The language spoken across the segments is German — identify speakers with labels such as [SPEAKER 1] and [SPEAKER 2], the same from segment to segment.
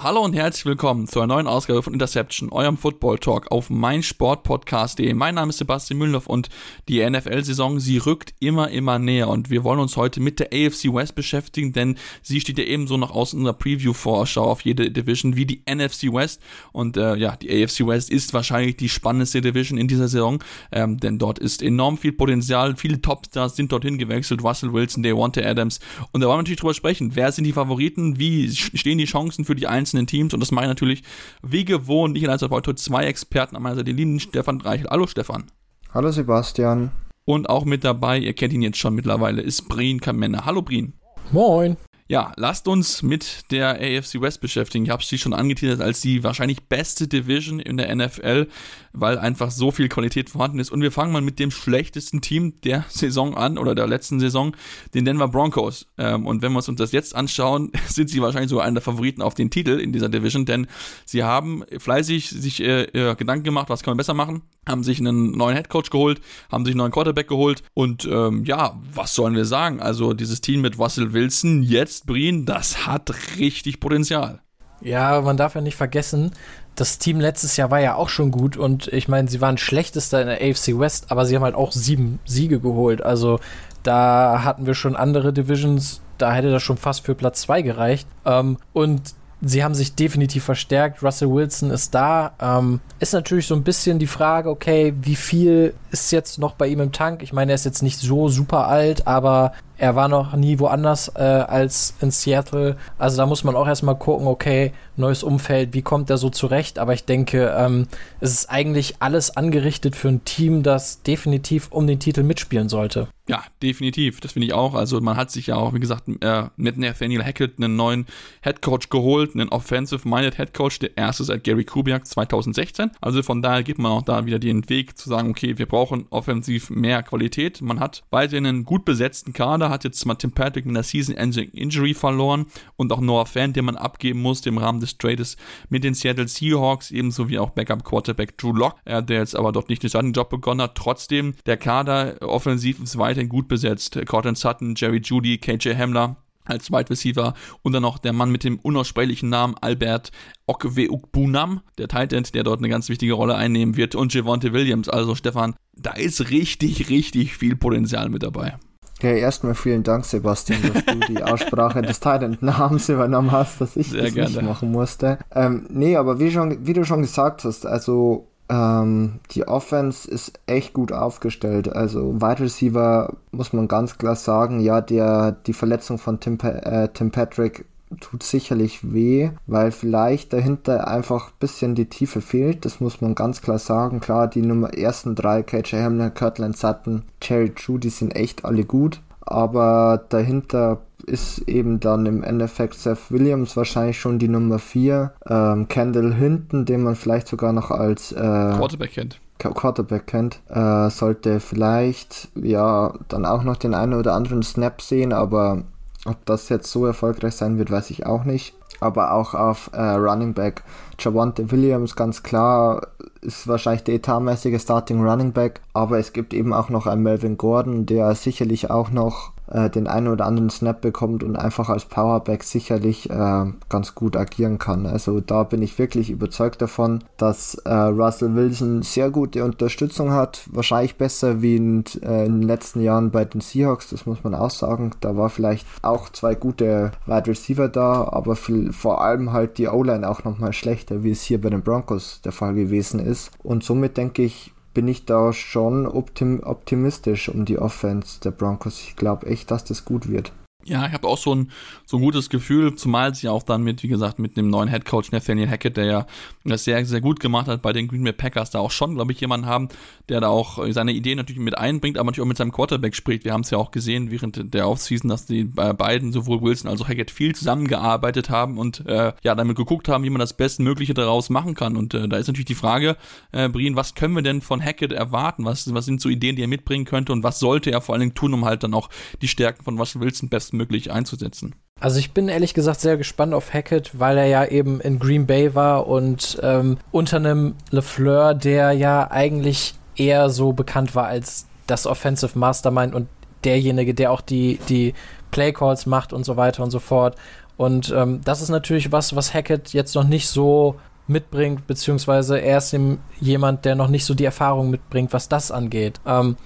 [SPEAKER 1] Hallo und herzlich willkommen zu einer neuen Ausgabe von Interception, eurem Football Talk auf meinsportpodcast.de. Mein Name ist Sebastian Mühlenhoff und die NFL-Saison, sie rückt immer, immer näher. Und wir wollen uns heute mit der AFC West beschäftigen, denn sie steht ja ebenso noch aus unserer Preview-Vorschau auf jede Division wie die NFC West. Und äh, ja, die AFC West ist wahrscheinlich die spannendste Division in dieser Saison, ähm, denn dort ist enorm viel Potenzial, viele Topstars sind dorthin gewechselt, Russell Wilson, Devontae Adams. Und da wollen wir natürlich drüber sprechen, wer sind die Favoriten, wie stehen die Chancen für die einzelnen einzelnen Teams und das mache ich natürlich wie gewohnt. Ich als heute zwei Experten an meiner Seite, den lieben Stefan Reichel. Hallo Stefan.
[SPEAKER 2] Hallo Sebastian.
[SPEAKER 1] Und auch mit dabei, ihr kennt ihn jetzt schon mittlerweile, ist Brien Kamenne. Hallo Brien.
[SPEAKER 3] Moin.
[SPEAKER 1] Ja, lasst uns mit der AFC West beschäftigen. Ich habe sie schon angeteasert als die wahrscheinlich beste Division in der NFL, weil einfach so viel Qualität vorhanden ist. Und wir fangen mal mit dem schlechtesten Team der Saison an oder der letzten Saison, den Denver Broncos. Ähm, und wenn wir uns das jetzt anschauen, sind sie wahrscheinlich sogar einer der Favoriten auf den Titel in dieser Division, denn sie haben fleißig sich äh, äh, Gedanken gemacht, was kann man besser machen haben sich einen neuen Headcoach geholt, haben sich einen neuen Quarterback geholt und ähm, ja, was sollen wir sagen? Also dieses Team mit Russell Wilson, jetzt Breen, das hat richtig Potenzial.
[SPEAKER 3] Ja, man darf ja nicht vergessen, das Team letztes Jahr war ja auch schon gut und ich meine, sie waren schlechtester in der AFC West, aber sie haben halt auch sieben Siege geholt. Also da hatten wir schon andere Divisions, da hätte das schon fast für Platz zwei gereicht. Ähm, und sie haben sich definitiv verstärkt. Russell Wilson ist da. Ähm, ist natürlich so ein bisschen die Frage, okay, wie viel ist jetzt noch bei ihm im Tank? Ich meine, er ist jetzt nicht so super alt, aber er war noch nie woanders äh, als in Seattle. Also da muss man auch erstmal gucken, okay, neues Umfeld, wie kommt er so zurecht? Aber ich denke, ähm, es ist eigentlich alles angerichtet für ein Team, das definitiv um den Titel mitspielen sollte.
[SPEAKER 1] Ja, definitiv. Das finde ich auch. Also man hat sich ja auch, wie gesagt, äh, mit Nathaniel Hackett einen neuen Headcoach geholt, einen Offensive-Minded Headcoach, der erste seit Gary Kubiak 2016. Also von daher gibt man auch da wieder den Weg zu sagen, okay, wir brauchen offensiv mehr Qualität. Man hat weiterhin einen gut besetzten Kader, hat jetzt mal Tim Patrick mit einer Season-Ending Injury verloren und auch Noah Fan, den man abgeben musste im Rahmen des Trades mit den Seattle Seahawks, ebenso wie auch Backup-Quarterback Drew Locke, der jetzt aber dort nicht den Job begonnen hat. Trotzdem, der Kader offensiv ist weiterhin gut besetzt. Cortland Sutton, Jerry Judy, KJ Hamler, als Wide Receiver und dann noch der Mann mit dem unaussprechlichen Namen Albert Okweukbunam, der Titan, der dort eine ganz wichtige Rolle einnehmen wird und Javonte Williams. Also Stefan, da ist richtig, richtig viel Potenzial mit dabei.
[SPEAKER 2] Ja, erstmal vielen Dank, Sebastian, dass du die Aussprache des Titan-Namens übernommen hast, dass ich Sehr das gerne. nicht machen musste. Ähm, nee, aber wie, schon, wie du schon gesagt hast, also ähm, die Offense ist echt gut aufgestellt. Also Wide Receiver muss man ganz klar sagen, ja, der, die Verletzung von Tim, äh, Tim Patrick tut sicherlich weh, weil vielleicht dahinter einfach ein bisschen die Tiefe fehlt. Das muss man ganz klar sagen. Klar, die Nummer ersten drei, KJ Hamler, Kirtland Sutton, Jerry True, die sind echt alle gut. Aber dahinter ist eben dann im Endeffekt Seth Williams wahrscheinlich schon die Nummer 4. Ähm, Kendall Hinton, den man vielleicht sogar noch als äh,
[SPEAKER 1] Quarterback kennt.
[SPEAKER 2] Quarterback kennt, äh, sollte vielleicht ja dann auch noch den einen oder anderen Snap sehen, aber ob das jetzt so erfolgreich sein wird, weiß ich auch nicht. Aber auch auf äh, Running Back Javante Williams, ganz klar, ist wahrscheinlich der etatmäßige Starting Running Back. Aber es gibt eben auch noch einen Melvin Gordon, der sicherlich auch noch äh, den einen oder anderen Snap bekommt und einfach als Powerback sicherlich äh, ganz gut agieren kann. Also da bin ich wirklich überzeugt davon, dass äh, Russell Wilson sehr gute Unterstützung hat. Wahrscheinlich besser wie in, äh, in, den letzten Jahren bei den Seahawks, das muss man auch sagen. Da war vielleicht auch zwei gute Wide Receiver da, aber viel, vor allem halt die O-Line auch nochmal schlechter, wie es hier bei den Broncos der Fall gewesen ist. Und somit denke ich, bin ich da schon optim optimistisch um die Offense der Broncos. Ich glaube echt, dass das gut wird.
[SPEAKER 1] Ja, ich habe auch so ein, so ein gutes Gefühl, zumal sie auch dann mit, wie gesagt, mit dem neuen Headcoach Nathaniel Hackett, der ja das sehr, sehr gut gemacht hat bei den Green Bay Packers, da auch schon, glaube ich, jemanden haben, der da auch seine Ideen natürlich mit einbringt, aber natürlich auch mit seinem Quarterback spricht. Wir haben es ja auch gesehen während der Offseason, dass die beiden, sowohl Wilson als auch Hackett, viel zusammengearbeitet haben und äh, ja, damit geguckt haben, wie man das Bestmögliche daraus machen kann. Und äh, da ist natürlich die Frage, äh, Brien, was können wir denn von Hackett erwarten? Was, was sind so Ideen, die er mitbringen könnte und was sollte er vor allen Dingen tun, um halt dann auch die Stärken von Russell Wilson bestmöglich bestmöglich einzusetzen.
[SPEAKER 3] Also ich bin ehrlich gesagt sehr gespannt auf Hackett, weil er ja eben in Green Bay war und ähm, unter einem LeFleur, der ja eigentlich eher so bekannt war als das Offensive Mastermind und derjenige, der auch die, die Playcalls macht und so weiter und so fort. Und ähm, das ist natürlich was, was Hackett jetzt noch nicht so mitbringt, beziehungsweise er ist jemand, der noch nicht so die Erfahrung mitbringt, was das angeht. Ähm,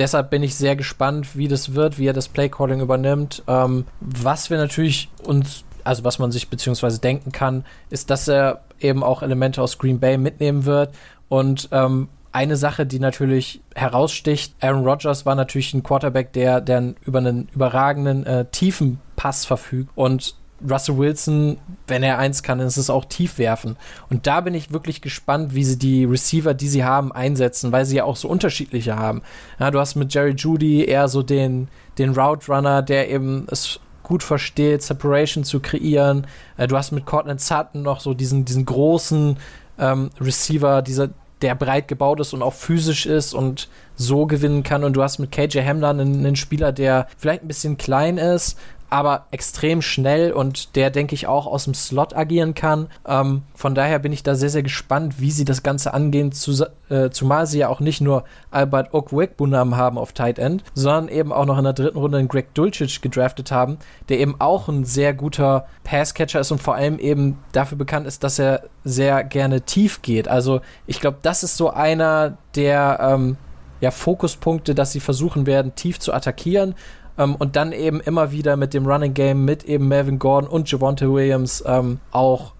[SPEAKER 3] deshalb bin ich sehr gespannt, wie das wird, wie er das Playcalling übernimmt. Ähm, was wir natürlich uns, also was man sich beziehungsweise denken kann, ist, dass er eben auch Elemente aus Green Bay mitnehmen wird. Und ähm, eine Sache, die natürlich heraussticht, Aaron Rodgers war natürlich ein Quarterback, der, der über einen überragenden äh, tiefen Pass verfügt. Und Russell Wilson, wenn er eins kann, ist es auch tief werfen. Und da bin ich wirklich gespannt, wie sie die Receiver, die sie haben, einsetzen, weil sie ja auch so unterschiedliche haben. Ja, du hast mit Jerry Judy eher so den, den Route Runner, der eben es gut versteht, Separation zu kreieren. Äh, du hast mit Cortland Sutton noch so diesen, diesen großen ähm, Receiver, dieser, der breit gebaut ist und auch physisch ist und so gewinnen kann. Und du hast mit KJ Hamler einen, einen Spieler, der vielleicht ein bisschen klein ist, aber extrem schnell und der, denke ich, auch aus dem Slot agieren kann. Ähm, von daher bin ich da sehr, sehr gespannt, wie sie das Ganze angehen, zu, äh, zumal sie ja auch nicht nur Albert Okwekbunam haben auf Tight End, sondern eben auch noch in der dritten Runde einen Greg Dulcich gedraftet haben, der eben auch ein sehr guter Passcatcher ist und vor allem eben dafür bekannt ist, dass er sehr gerne tief geht. Also ich glaube, das ist so einer der ähm, ja, Fokuspunkte, dass sie versuchen werden, tief zu attackieren. Ähm, und dann eben immer wieder mit dem Running Game, mit eben Melvin Gordon und Javonte Williams ähm, auch,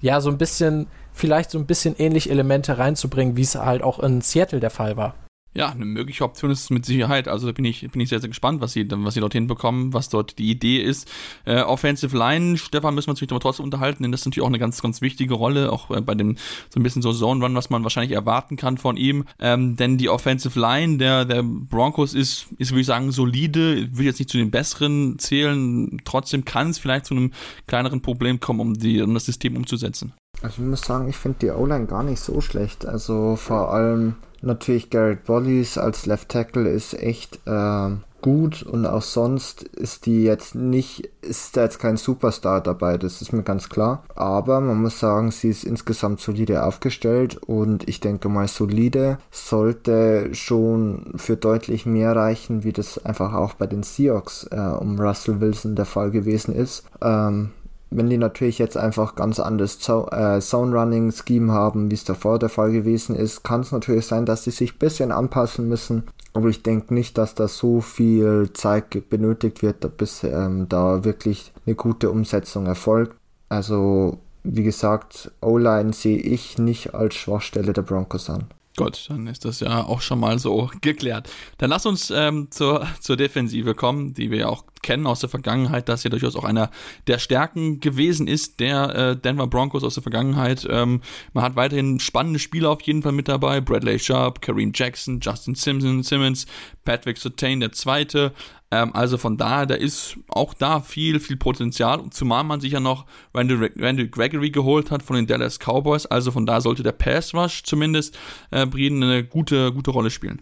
[SPEAKER 3] ja, so ein bisschen, vielleicht so ein bisschen ähnliche Elemente reinzubringen, wie es halt auch in Seattle der Fall war.
[SPEAKER 1] Ja, eine mögliche Option ist es mit Sicherheit. Also da bin ich, bin ich sehr, sehr gespannt, was sie, was sie dort hinbekommen, was dort die Idee ist. Äh, Offensive Line, Stefan, müssen wir uns natürlich trotzdem unterhalten, denn das ist natürlich auch eine ganz, ganz wichtige Rolle, auch äh, bei dem so ein bisschen so Zone Run, was man wahrscheinlich erwarten kann von ihm. Ähm, denn die Offensive Line der, der Broncos ist, ist, würde ich sagen, solide, will jetzt nicht zu den besseren zählen. Trotzdem kann es vielleicht zu einem kleineren Problem kommen, um, die, um das System umzusetzen.
[SPEAKER 2] Also ich muss sagen, ich finde die O-Line gar nicht so schlecht. Also vor allem Natürlich Garrett Bollies als Left Tackle ist echt äh, gut und auch sonst ist die jetzt nicht, ist da jetzt kein Superstar dabei, das ist mir ganz klar. Aber man muss sagen, sie ist insgesamt solide aufgestellt und ich denke mal, solide sollte schon für deutlich mehr reichen, wie das einfach auch bei den Seahawks äh, um Russell Wilson der Fall gewesen ist. Ähm, wenn die natürlich jetzt einfach ganz anderes äh, Zone-Running-Scheme haben, wie es davor der Fall gewesen ist, kann es natürlich sein, dass sie sich ein bisschen anpassen müssen. Aber ich denke nicht, dass da so viel Zeit benötigt wird, bis ähm, da wirklich eine gute Umsetzung erfolgt. Also, wie gesagt, O-Line sehe ich nicht als Schwachstelle der Broncos an.
[SPEAKER 1] Gut, dann ist das ja auch schon mal so geklärt. Dann lass uns ähm, zur, zur Defensive kommen, die wir ja auch kennen aus der Vergangenheit, dass ja durchaus auch einer der Stärken gewesen ist, der äh, Denver Broncos aus der Vergangenheit. Ähm, man hat weiterhin spannende Spieler auf jeden Fall mit dabei. Bradley Sharp, Kareem Jackson, Justin Simpson, Simmons, Patrick Sotain, der Zweite. Ähm, also von daher, da ist auch da viel, viel Potenzial. Zumal man sich ja noch Randall, Randall Gregory geholt hat von den Dallas Cowboys. Also von da sollte der Pass Rush zumindest äh, Brieden eine gute, gute Rolle spielen.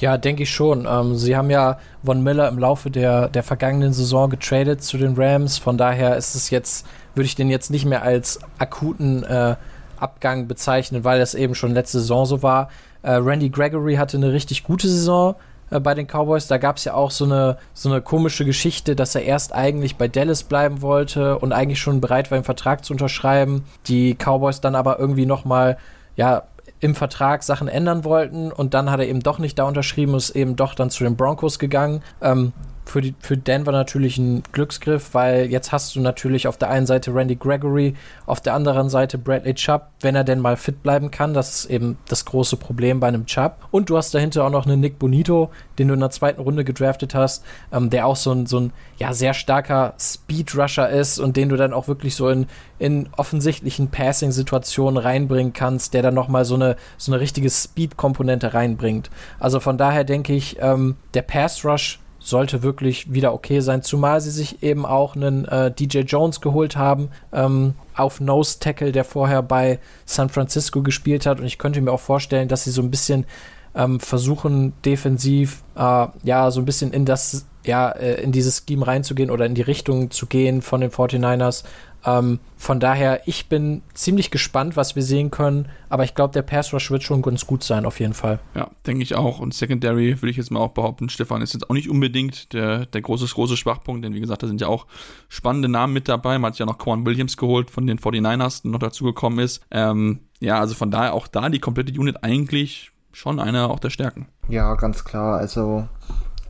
[SPEAKER 3] Ja, denke ich schon. Ähm, sie haben ja Von Miller im Laufe der, der vergangenen Saison getradet zu den Rams. Von daher ist es jetzt, würde ich den jetzt nicht mehr als akuten äh, Abgang bezeichnen, weil das eben schon letzte Saison so war. Äh, Randy Gregory hatte eine richtig gute Saison äh, bei den Cowboys. Da gab es ja auch so eine, so eine komische Geschichte, dass er erst eigentlich bei Dallas bleiben wollte und eigentlich schon bereit war, einen Vertrag zu unterschreiben. Die Cowboys dann aber irgendwie nochmal, ja, im Vertrag Sachen ändern wollten und dann hat er eben doch nicht da unterschrieben, ist eben doch dann zu den Broncos gegangen. Ähm, für, die, für Denver natürlich ein Glücksgriff, weil jetzt hast du natürlich auf der einen Seite Randy Gregory, auf der anderen Seite Bradley Chubb, wenn er denn mal fit bleiben kann. Das ist eben das große Problem bei einem Chubb. Und du hast dahinter auch noch einen Nick Bonito, den du in der zweiten Runde gedraftet hast, ähm, der auch so ein, so ein ja, sehr starker Speed-Rusher ist und den du dann auch wirklich so in, in offensichtlichen Passing-Situationen reinbringen kannst, der dann nochmal so eine, so eine richtige Speed-Komponente reinbringt. Also von daher denke ich, ähm, der Pass-Rush sollte wirklich wieder okay sein, zumal sie sich eben auch einen äh, DJ Jones geholt haben ähm, auf Nose Tackle, der vorher bei San Francisco gespielt hat. Und ich könnte mir auch vorstellen, dass sie so ein bisschen ähm, versuchen defensiv äh, ja so ein bisschen in das ja äh, in dieses Scheme reinzugehen oder in die Richtung zu gehen von den 49ers Ähm, von daher, ich bin ziemlich gespannt, was wir sehen können, aber ich glaube, der Pass Rush wird schon ganz gut sein, auf jeden Fall.
[SPEAKER 1] Ja, denke ich auch. Und Secondary würde ich jetzt mal auch behaupten, Stefan ist jetzt auch nicht unbedingt der, der große, große Schwachpunkt, denn wie gesagt, da sind ja auch spannende Namen mit dabei. Man hat ja noch Quan Williams geholt von den 49ers, der noch dazugekommen ist. Ähm, ja, also von daher auch da die komplette Unit eigentlich schon einer auch der Stärken.
[SPEAKER 2] Ja, ganz klar. Also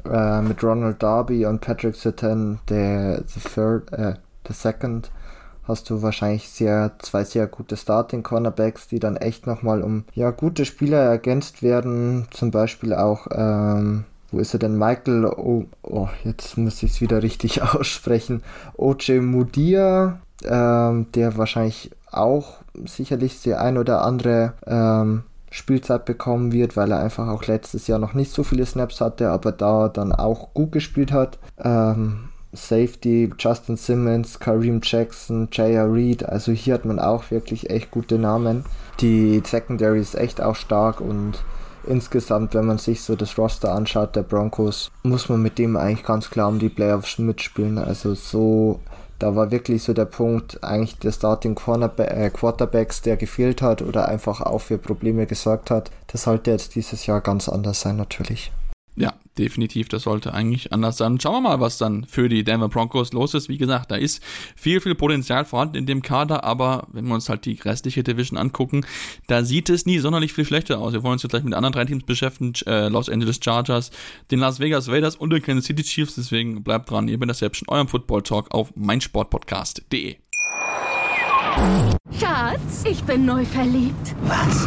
[SPEAKER 2] äh, mit Ronald Darby und Patrick Sutton, der the third, äh, the second, hast du wahrscheinlich sehr zwei sehr gute Starting Cornerbacks, die dann echt nochmal um ja gute Spieler ergänzt werden. Zum Beispiel auch ähm, wo ist er denn? Michael, oh, oh jetzt muss ich es wieder richtig aussprechen. OJ Mudia, ähm, der wahrscheinlich auch sicherlich die ein oder andere ähm, Spielzeit bekommen wird, weil er einfach auch letztes Jahr noch nicht so viele Snaps hatte, aber da dann auch gut gespielt hat. Ähm, Safety, Justin Simmons, Kareem Jackson, J.R. Reed, also hier hat man auch wirklich echt gute Namen. Die Secondary ist echt auch stark und insgesamt, wenn man sich so das Roster anschaut der Broncos, muss man mit dem eigentlich ganz klar um die Playoffs mitspielen. Also so da war wirklich so der Punkt, eigentlich der Starting äh, Quarterbacks, der gefehlt hat oder einfach auch für Probleme gesorgt hat. Das sollte jetzt dieses Jahr ganz anders sein, natürlich.
[SPEAKER 1] Ja, definitiv, das sollte eigentlich anders sein. Schauen wir mal, was dann für die Denver Broncos los ist. Wie gesagt, da ist viel, viel Potenzial vorhanden in dem Kader, aber wenn wir uns halt die restliche Division angucken, da sieht es nie sonderlich viel schlechter aus. Wir wollen uns jetzt gleich mit anderen drei Teams beschäftigen, äh, Los Angeles Chargers, den Las Vegas Raiders und den Kansas City Chiefs, deswegen bleibt dran, ihr bin das selbst in eurem Football Talk auf meinsportpodcast.de.
[SPEAKER 4] Schatz, ich bin neu verliebt.
[SPEAKER 5] Was?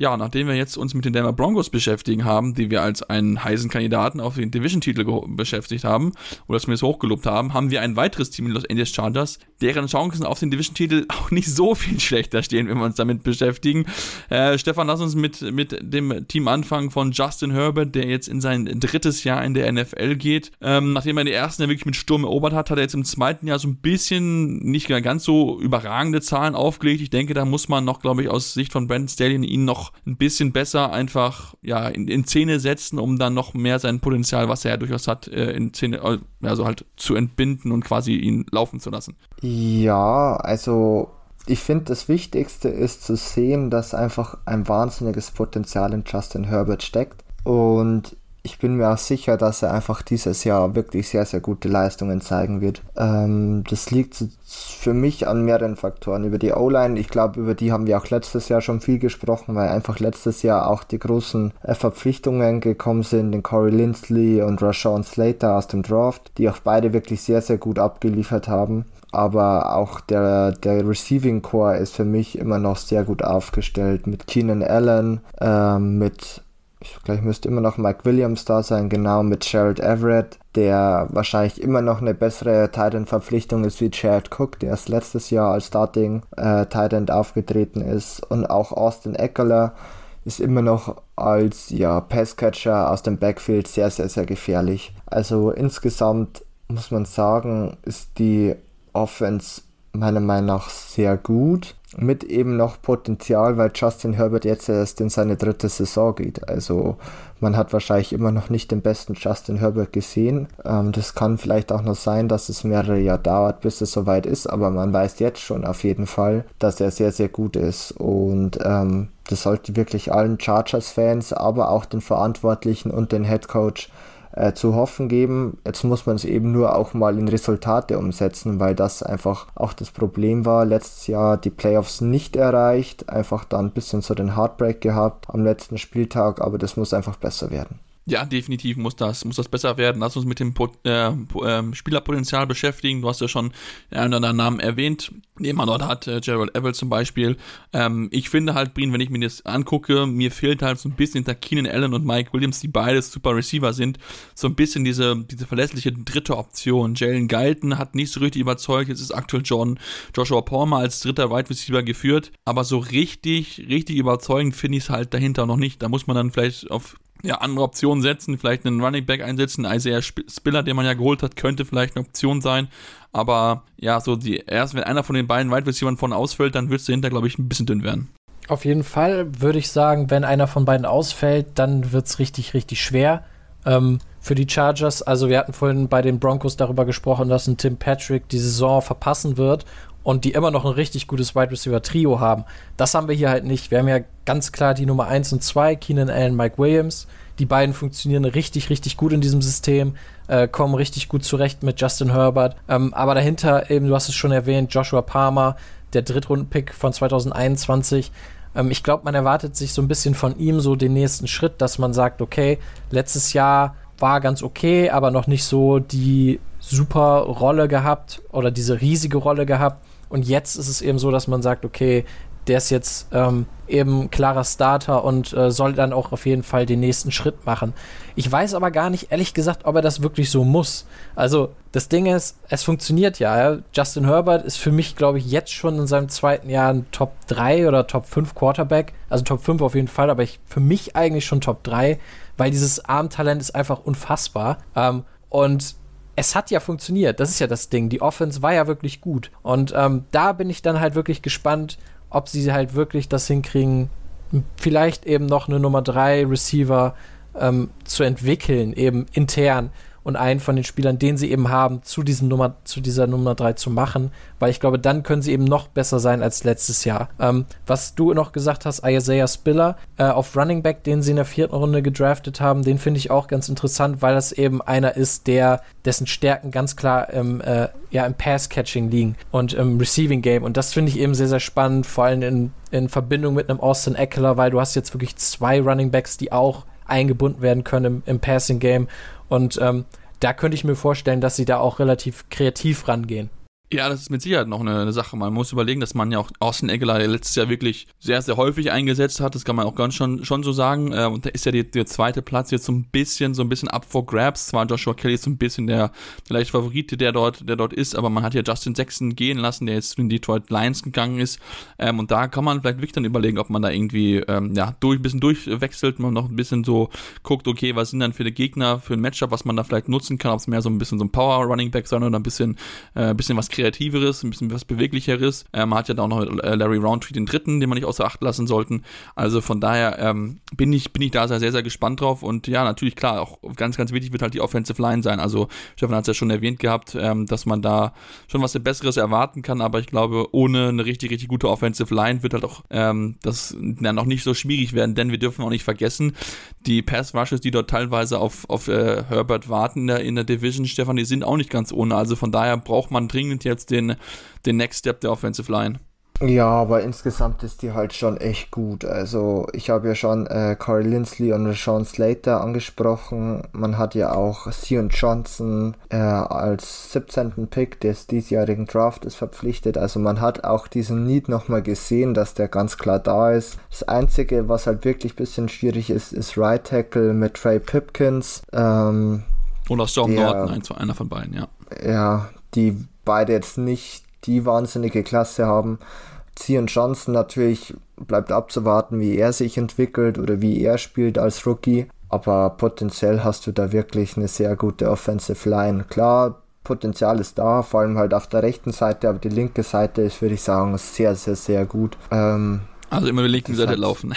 [SPEAKER 1] Ja, nachdem wir jetzt uns mit den Denver Broncos beschäftigen haben, die wir als einen heißen Kandidaten auf den Division-Titel beschäftigt haben, oder zumindest hochgelobt haben, haben wir ein weiteres Team in Los Angeles Chargers, deren Chancen auf den Division-Titel auch nicht so viel schlechter stehen, wenn wir uns damit beschäftigen. Äh, Stefan, lass uns mit, mit dem Team anfangen von Justin Herbert, der jetzt in sein drittes Jahr in der NFL geht. Ähm, nachdem er die ersten ja wirklich mit Sturm erobert hat, hat er jetzt im zweiten Jahr so ein bisschen nicht ganz so überragende Zahlen aufgelegt. Ich denke, da muss man noch, glaube ich, aus Sicht von Brandon Stallion ihn noch ein bisschen besser einfach ja, in, in Szene setzen, um dann noch mehr sein Potenzial, was er ja durchaus hat, äh, in Szene, also halt zu entbinden und quasi ihn laufen zu lassen.
[SPEAKER 2] Ja, also ich finde, das Wichtigste ist zu sehen, dass einfach ein wahnsinniges Potenzial in Justin Herbert steckt. Und ich bin mir auch sicher, dass er einfach dieses Jahr wirklich sehr, sehr gute Leistungen zeigen wird. Ähm, das liegt für mich an mehreren Faktoren. Über die O-Line, ich glaube, über die haben wir auch letztes Jahr schon viel gesprochen, weil einfach letztes Jahr auch die großen äh, Verpflichtungen gekommen sind, den Corey Lindsley und Rashawn Slater aus dem Draft, die auch beide wirklich sehr, sehr gut abgeliefert haben aber auch der, der Receiving Core ist für mich immer noch sehr gut aufgestellt mit Keenan Allen, ähm, mit ich gleich müsste immer noch Mike Williams da sein, genau mit Jared Everett, der wahrscheinlich immer noch eine bessere Titan-Verpflichtung ist wie Jared Cook, der erst letztes Jahr als Starting äh, Titan aufgetreten ist und auch Austin Eckler ist immer noch als ja, Passcatcher aus dem Backfield sehr, sehr, sehr gefährlich. Also insgesamt muss man sagen, ist die Offense meiner Meinung nach sehr gut mit eben noch Potenzial, weil Justin Herbert jetzt erst in seine dritte Saison geht. Also man hat wahrscheinlich immer noch nicht den besten Justin Herbert gesehen. Ähm, das kann vielleicht auch noch sein, dass es mehrere Jahre dauert, bis es soweit ist, aber man weiß jetzt schon auf jeden Fall, dass er sehr, sehr gut ist. Und ähm, das sollte wirklich allen Chargers-Fans, aber auch den Verantwortlichen und den Head Coach äh, zu hoffen geben. Jetzt muss man es eben nur auch mal in Resultate umsetzen, weil das einfach auch das Problem war. Letztes Jahr die Playoffs nicht erreicht, einfach dann ein bisschen so den Heartbreak gehabt am letzten Spieltag, aber das muss einfach besser werden.
[SPEAKER 1] Ja, definitiv muss das, muss das besser werden. Lass uns mit dem äh, äh, Spielerpotenzial beschäftigen. Du hast ja schon einen oder anderen Namen erwähnt, den man dort hat, äh, Gerald Evell zum Beispiel. Ähm, ich finde halt, Brien, wenn ich mir das angucke, mir fehlt halt so ein bisschen hinter Keenan Allen und Mike Williams, die beides super Receiver sind, so ein bisschen diese, diese verlässliche dritte Option. Jalen Galton hat nicht so richtig überzeugt, jetzt ist aktuell John Joshua Palmer als dritter Wide Receiver geführt, aber so richtig, richtig überzeugend finde ich es halt dahinter noch nicht. Da muss man dann vielleicht auf ja, andere Optionen setzen, vielleicht einen Running Back einsetzen. Isaiah Spiller, den man ja geholt hat, könnte vielleicht eine Option sein. Aber ja, so die erst wenn einer von den beiden Wide Receivers von ausfällt, dann wird es dahinter, glaube ich, ein bisschen dünn werden.
[SPEAKER 3] Auf jeden Fall würde ich sagen, wenn einer von beiden ausfällt, dann wird es richtig, richtig schwer ähm, für die Chargers. Also wir hatten vorhin bei den Broncos darüber gesprochen, dass ein Tim Patrick die Saison verpassen wird und die immer noch ein richtig gutes Wide Receiver Trio haben. Das haben wir hier halt nicht. Wir haben ja ganz klar die Nummer 1 und 2, Keenan Allen, Mike Williams. Die beiden funktionieren richtig, richtig gut in diesem System, äh, kommen richtig gut zurecht mit Justin Herbert. Ähm, aber dahinter eben, du hast es schon erwähnt, Joshua Palmer, der Drittrunden-Pick von 2021. Ähm, ich glaube, man erwartet sich so ein bisschen von ihm so den nächsten Schritt, dass man sagt, okay, letztes Jahr war ganz okay, aber noch nicht so die super Rolle gehabt oder diese riesige Rolle gehabt. Und jetzt ist es eben so, dass man sagt, okay, der ist jetzt ähm, eben klarer Starter und äh, soll dann auch auf jeden Fall den nächsten Schritt machen. Ich weiß aber gar nicht, ehrlich gesagt, ob er das wirklich so muss. Also das Ding ist, es funktioniert ja. ja. Justin Herbert ist für mich, glaube ich, jetzt schon in seinem zweiten Jahr ein Top 3 oder Top 5 Quarterback. Also Top 5 auf jeden Fall, aber ich, für mich eigentlich schon Top 3, weil dieses Armtalent ist einfach unfassbar. Ähm, und es hat ja funktioniert. Das ist ja das Ding. Die Offense war ja wirklich gut. Und ähm, da bin ich dann halt wirklich gespannt, ob sie halt wirklich das hinkriegen, vielleicht eben noch eine Nummer 3 Receiver ähm, zu entwickeln, eben intern und einen von den Spielern, den sie eben haben, zu, diesem Nummer, zu dieser Nummer 3 zu machen, weil ich glaube, dann können sie eben noch besser sein als letztes Jahr. Ähm, was du noch gesagt hast, Isaiah Spiller äh, auf Running Back, den sie in der vierten Runde gedraftet haben, den finde ich auch ganz interessant, weil das eben einer ist, der dessen Stärken ganz klar im, äh, ja, im Pass-Catching liegen und im Receiving Game. Und das finde ich eben sehr, sehr spannend, vor allem in, in Verbindung mit einem Austin Eckler, weil du hast jetzt wirklich zwei Running Backs, die auch eingebunden werden können im, im Passing Game. Und ähm, da könnte ich mir vorstellen, dass sie da auch relativ kreativ rangehen.
[SPEAKER 1] Ja, das ist mit Sicherheit noch eine, eine, Sache. Man muss überlegen, dass man ja auch Austin Eckler letztes Jahr wirklich sehr, sehr häufig eingesetzt hat. Das kann man auch ganz schon, schon so sagen. Äh, und da ist ja die, der zweite Platz jetzt so ein bisschen, so ein bisschen up for grabs. Zwar Joshua Kelly ist so ein bisschen der vielleicht Favorite, der dort, der dort ist, aber man hat ja Justin Sexton gehen lassen, der jetzt zu den Detroit Lions gegangen ist. Ähm, und da kann man vielleicht wirklich dann überlegen, ob man da irgendwie, ähm, ja, durch, ein bisschen durchwechselt, man noch ein bisschen so guckt, okay, was sind dann für die Gegner, für ein Matchup, was man da vielleicht nutzen kann, ob es mehr so ein bisschen so ein Power Running Back sein oder ein bisschen, äh, bisschen was Kreativeres, ein bisschen was Beweglicheres. Man hat ja da auch noch äh, Larry Roundtree den dritten, den man nicht außer Acht lassen sollten. Also von daher ähm, bin, ich, bin ich da sehr, sehr gespannt drauf. Und ja, natürlich, klar, auch ganz, ganz wichtig wird halt die Offensive Line sein. Also Stefan hat es ja schon erwähnt gehabt, ähm, dass man da schon was Besseres erwarten kann, aber ich glaube, ohne eine richtig, richtig gute Offensive Line wird halt auch ähm, das dann noch nicht so schwierig werden, denn wir dürfen auch nicht vergessen, die Pass Rushes, die dort teilweise auf, auf äh, Herbert warten in der, in der Division, Stefan, die sind auch nicht ganz ohne. Also von daher braucht man dringend jetzt den, den Next Step der Offensive Line.
[SPEAKER 2] Ja, aber insgesamt ist die halt schon echt gut. Also ich habe ja schon äh, Corey Lindsley und Sean Slater angesprochen. Man hat ja auch Sion Johnson äh, als 17. Pick des diesjährigen Draftes verpflichtet. Also man hat auch diesen Need nochmal gesehen, dass der ganz klar da ist. Das Einzige, was halt wirklich ein bisschen schwierig ist, ist Right Tackle mit Trey Pipkins. Ähm,
[SPEAKER 1] Oder Storm der, Norton, einer von beiden, ja.
[SPEAKER 2] Ja, die beide jetzt nicht die wahnsinnige Klasse haben. Zion Johnson natürlich bleibt abzuwarten, wie er sich entwickelt oder wie er spielt als Rookie. Aber potenziell hast du da wirklich eine sehr gute Offensive Line. Klar, Potenzial ist da, vor allem halt auf der rechten Seite, aber die linke Seite ist, würde ich sagen, sehr, sehr, sehr gut. Ähm,
[SPEAKER 1] also immer die linke Seite laufen.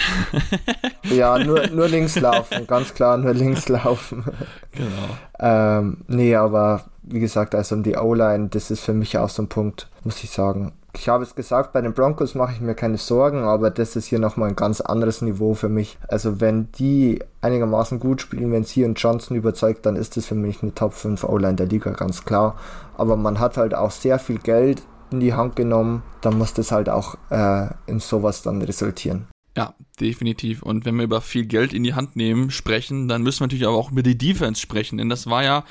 [SPEAKER 2] ja, nur, nur links laufen, ganz klar, nur links laufen. Genau. Ähm, nee, aber wie gesagt, also um die O-Line, das ist für mich auch so ein Punkt, muss ich sagen. Ich habe es gesagt, bei den Broncos mache ich mir keine Sorgen, aber das ist hier nochmal ein ganz anderes Niveau für mich. Also wenn die einigermaßen gut spielen, wenn sie und Johnson überzeugt, dann ist das für mich eine Top 5 O-Line der Liga, ganz klar. Aber man hat halt auch sehr viel Geld in die Hand genommen, dann muss das halt auch äh, in sowas dann resultieren.
[SPEAKER 1] Ja, Definitiv. Und wenn wir über viel Geld in die Hand nehmen, sprechen, dann müssen wir natürlich aber auch über die Defense sprechen. Denn das war ja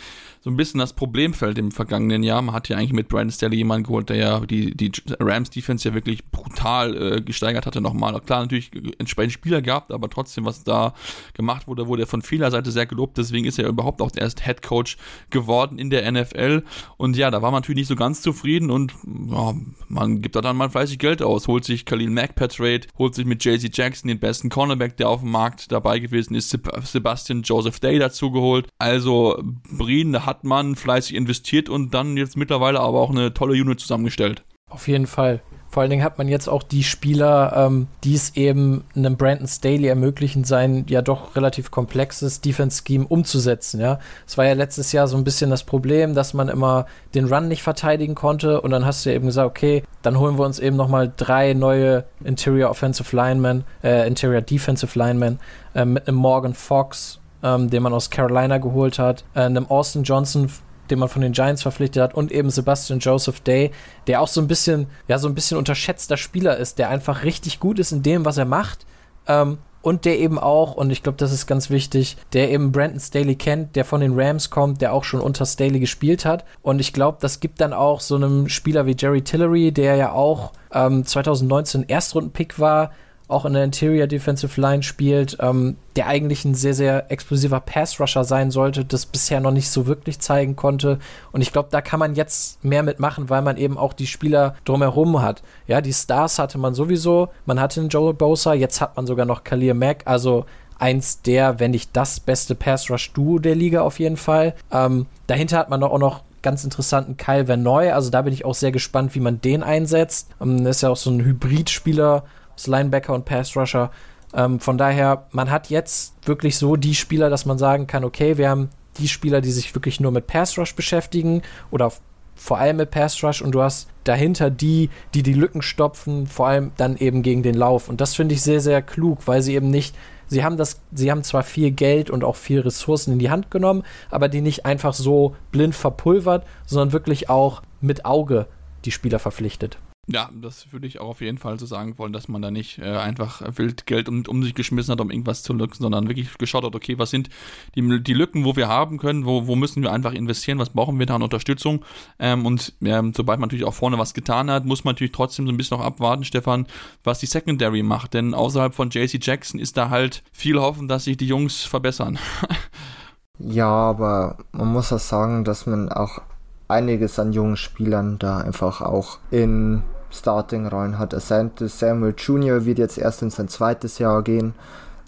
[SPEAKER 1] so ein bisschen das Problemfeld im vergangenen Jahr. Man hat ja eigentlich mit Brandon Staley jemanden geholt, der ja die, die Rams-Defense ja wirklich brutal äh, gesteigert hatte nochmal. Klar, natürlich entsprechend Spieler gehabt, aber trotzdem, was da gemacht wurde, wurde er von vieler Seite sehr gelobt. Deswegen ist er überhaupt auch erst Head Coach geworden in der NFL. Und ja, da war man natürlich nicht so ganz zufrieden und ja, man gibt da dann mal fleißig Geld aus, holt sich Khalil Mack per Trade, holt sich mit JC Jackson den besten Cornerback, der auf dem Markt dabei gewesen ist, Sebastian Joseph Day dazu geholt. Also Brien, hat man fleißig investiert und dann jetzt mittlerweile aber auch eine tolle Unit zusammengestellt.
[SPEAKER 3] Auf jeden Fall. Vor allen Dingen hat man jetzt auch die Spieler, ähm, die es eben einem Brandon Staley ermöglichen, sein ja doch relativ komplexes Defense-Scheme umzusetzen. Ja, es war ja letztes Jahr so ein bisschen das Problem, dass man immer den Run nicht verteidigen konnte und dann hast du eben gesagt, okay, dann holen wir uns eben noch mal drei neue Interior Offensive Linemen, äh, Interior Defensive Linemen äh, mit einem Morgan Fox, ähm, den man aus Carolina geholt hat, äh, einem Austin Johnson den man von den Giants verpflichtet hat, und eben Sebastian Joseph Day, der auch so ein bisschen, ja, so ein bisschen unterschätzter Spieler ist, der einfach richtig gut ist in dem, was er macht. Ähm, und der eben auch, und ich glaube, das ist ganz wichtig, der eben Brandon Staley kennt, der von den Rams kommt, der auch schon unter Staley gespielt hat. Und ich glaube, das gibt dann auch so einem Spieler wie Jerry Tillery, der ja auch ähm, 2019 Erstrunden-Pick war, auch in der Interior Defensive Line spielt, ähm, der eigentlich ein sehr, sehr explosiver Pass-Rusher sein sollte, das bisher noch nicht so wirklich zeigen konnte. Und ich glaube, da kann man jetzt mehr mitmachen, weil man eben auch die Spieler drumherum hat. Ja, die Stars hatte man sowieso, man hatte einen Joel Bosa, jetzt hat man sogar noch Khalil Mack, also eins der, wenn nicht das beste Pass-Rush-Duo der Liga auf jeden Fall. Ähm, dahinter hat man auch noch ganz interessanten Kyle Vanoy. Also da bin ich auch sehr gespannt, wie man den einsetzt. Ähm, ist ja auch so ein Hybrid-Spieler als Linebacker und Pass Rusher. Ähm, von daher, man hat jetzt wirklich so die Spieler, dass man sagen kann, okay, wir haben die Spieler, die sich wirklich nur mit Pass Rush beschäftigen oder vor allem mit Pass Rush und du hast dahinter die, die die Lücken stopfen, vor allem dann eben gegen den Lauf. Und das finde ich sehr, sehr klug, weil sie eben nicht, sie haben das, sie haben zwar viel Geld und auch viel Ressourcen in die Hand genommen, aber die nicht einfach so blind verpulvert, sondern wirklich auch mit Auge die Spieler verpflichtet.
[SPEAKER 1] Ja, das würde ich auch auf jeden Fall so sagen wollen, dass man da nicht äh, einfach wild Geld um, um sich geschmissen hat, um irgendwas zu lücken, sondern wirklich geschaut hat, okay, was sind die, die Lücken, wo wir haben können, wo, wo müssen wir einfach investieren, was brauchen wir da an Unterstützung. Ähm, und ähm, sobald man natürlich auch vorne was getan hat, muss man natürlich trotzdem so ein bisschen noch abwarten, Stefan, was die Secondary macht. Denn außerhalb von JC Jackson ist da halt viel hoffen, dass sich die Jungs verbessern.
[SPEAKER 2] ja, aber man muss auch sagen, dass man auch einiges an jungen Spielern da einfach auch in Starting-Rollen hat. Asante Samuel Jr. wird jetzt erst in sein zweites Jahr gehen.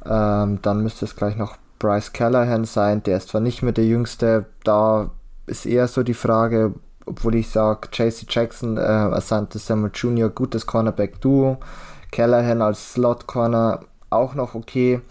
[SPEAKER 2] Ähm, dann müsste es gleich noch Bryce Callahan sein. Der ist zwar nicht mehr der Jüngste. Da ist eher so die Frage, obwohl ich sage, JC Jackson, äh, Asante Samuel Jr., gutes Cornerback-Duo. Callahan als Slot-Corner auch noch okay.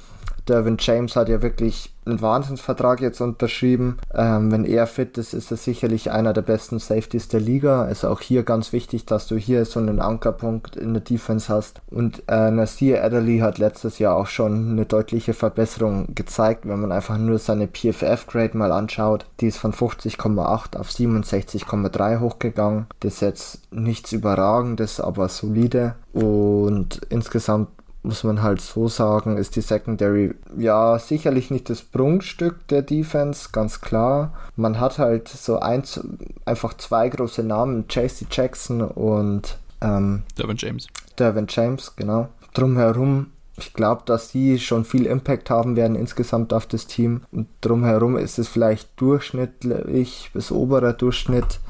[SPEAKER 2] Derwin James hat ja wirklich einen Wahnsinnsvertrag jetzt unterschrieben. Ähm, wenn er fit ist, ist er sicherlich einer der besten Safeties der Liga. Also auch hier ganz wichtig, dass du hier so einen Ankerpunkt in der Defense hast. Und äh, Nasir Adderley hat letztes Jahr auch schon eine deutliche Verbesserung gezeigt, wenn man einfach nur seine PFF-Grade mal anschaut. Die ist von 50,8 auf 67,3 hochgegangen. Das ist jetzt nichts Überragendes, aber solide. Und insgesamt muss man halt so sagen, ist die Secondary ja sicherlich nicht das Prunkstück der Defense, ganz klar. Man hat halt so eins, einfach zwei große Namen, JC Jackson und ähm,
[SPEAKER 1] Derwin James.
[SPEAKER 2] Derwin James, genau. Drumherum, ich glaube, dass die schon viel Impact haben werden insgesamt auf das Team. Und drumherum ist es vielleicht durchschnittlich bis oberer Durchschnitt.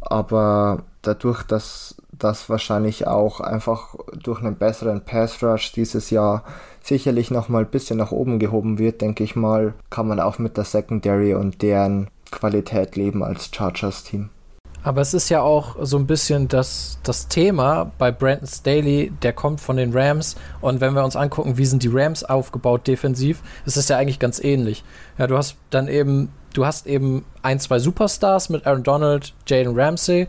[SPEAKER 2] Aber dadurch, dass das wahrscheinlich auch einfach durch einen besseren Pass Rush dieses Jahr sicherlich noch mal ein bisschen nach oben gehoben wird, denke ich mal, kann man auch mit der Secondary und deren Qualität leben als Chargers Team.
[SPEAKER 3] Aber es ist ja auch so ein bisschen das, das Thema bei Brandon Staley, der kommt von den Rams. Und wenn wir uns angucken, wie sind die Rams aufgebaut defensiv, ist es ja eigentlich ganz ähnlich. Ja, du hast dann eben, du hast eben ein, zwei Superstars mit Aaron Donald, Jaden Ramsey.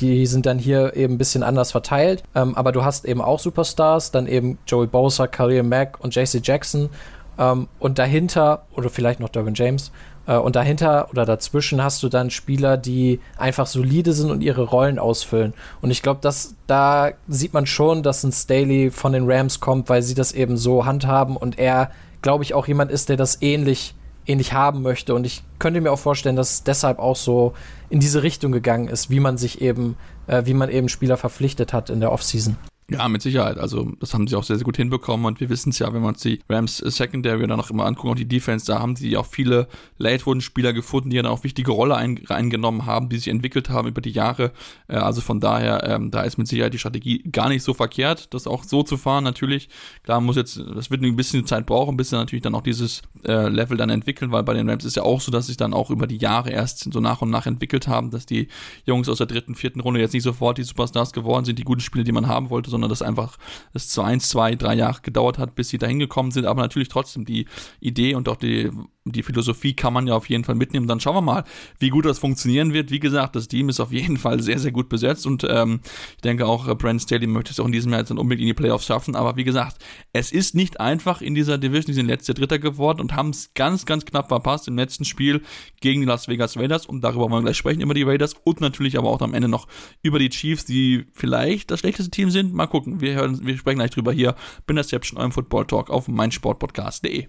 [SPEAKER 3] Die sind dann hier eben ein bisschen anders verteilt. Ähm, aber du hast eben auch Superstars, dann eben Joey Bosa, Khalil Mack und JC Jackson. Ähm, und dahinter, oder vielleicht noch Derwin James, Äh, und dahinter oder dazwischen hast du dann Spieler, die einfach solide sind und ihre Rollen ausfüllen. Und ich glaube, da sieht man schon, dass ein Staley von den Rams kommt, weil sie das eben so handhaben und er, glaube ich, auch jemand ist, der das ähnlich ähnlich haben möchte. Und ich könnte mir auch vorstellen, dass es deshalb auch so in diese Richtung gegangen ist, wie man sich eben, äh, wie man eben Spieler verpflichtet hat in der Offseason.
[SPEAKER 1] Ja, mit Sicherheit. Also das haben sie auch sehr, sehr gut hinbekommen und wir wissen es ja, wenn wir uns die Rams Secondary dann noch immer angucken, auch die Defense, da haben sie auch viele Late-Spieler gefunden, die dann auch wichtige Rolle ein, eingenommen haben, die sich entwickelt haben über die Jahre. Äh, also von daher, ähm, da ist mit Sicherheit die Strategie gar nicht so verkehrt, das auch so zu fahren. Natürlich, klar muss jetzt, das wird ein bisschen Zeit brauchen, bis sie natürlich dann auch dieses äh, Level dann entwickeln, weil bei den Rams ist ja auch so, dass sich dann auch über die Jahre erst so nach und nach entwickelt haben, dass die Jungs aus der dritten, vierten Runde jetzt nicht sofort die Superstars geworden sind, die guten Spiele, die man haben wollte, sondern dass einfach es zu eins, zwei, drei Jahre gedauert hat, bis sie da hingekommen sind. Aber natürlich trotzdem die Idee und auch die, die Philosophie kann man ja auf jeden Fall mitnehmen. Dann schauen wir mal, wie gut das funktionieren wird. Wie gesagt, das Team ist auf jeden Fall sehr, sehr gut besetzt und ähm, ich denke auch, äh, Brand Staley möchte es auch in diesem Jahr jetzt dann unbedingt in die Playoffs schaffen. Aber wie gesagt, es ist nicht einfach in dieser Division. Die sind letzter Dritter geworden und haben es ganz, ganz knapp verpasst im letzten Spiel gegen die Las Vegas Raiders und darüber wollen wir gleich sprechen, über die Raiders und natürlich aber auch am Ende noch über die Chiefs, die vielleicht das schlechteste Team sind. Mal gucken. Wir, hören, wir sprechen gleich drüber hier. Bin das Interception, eurem Football Talk auf meinsportpodcast.de.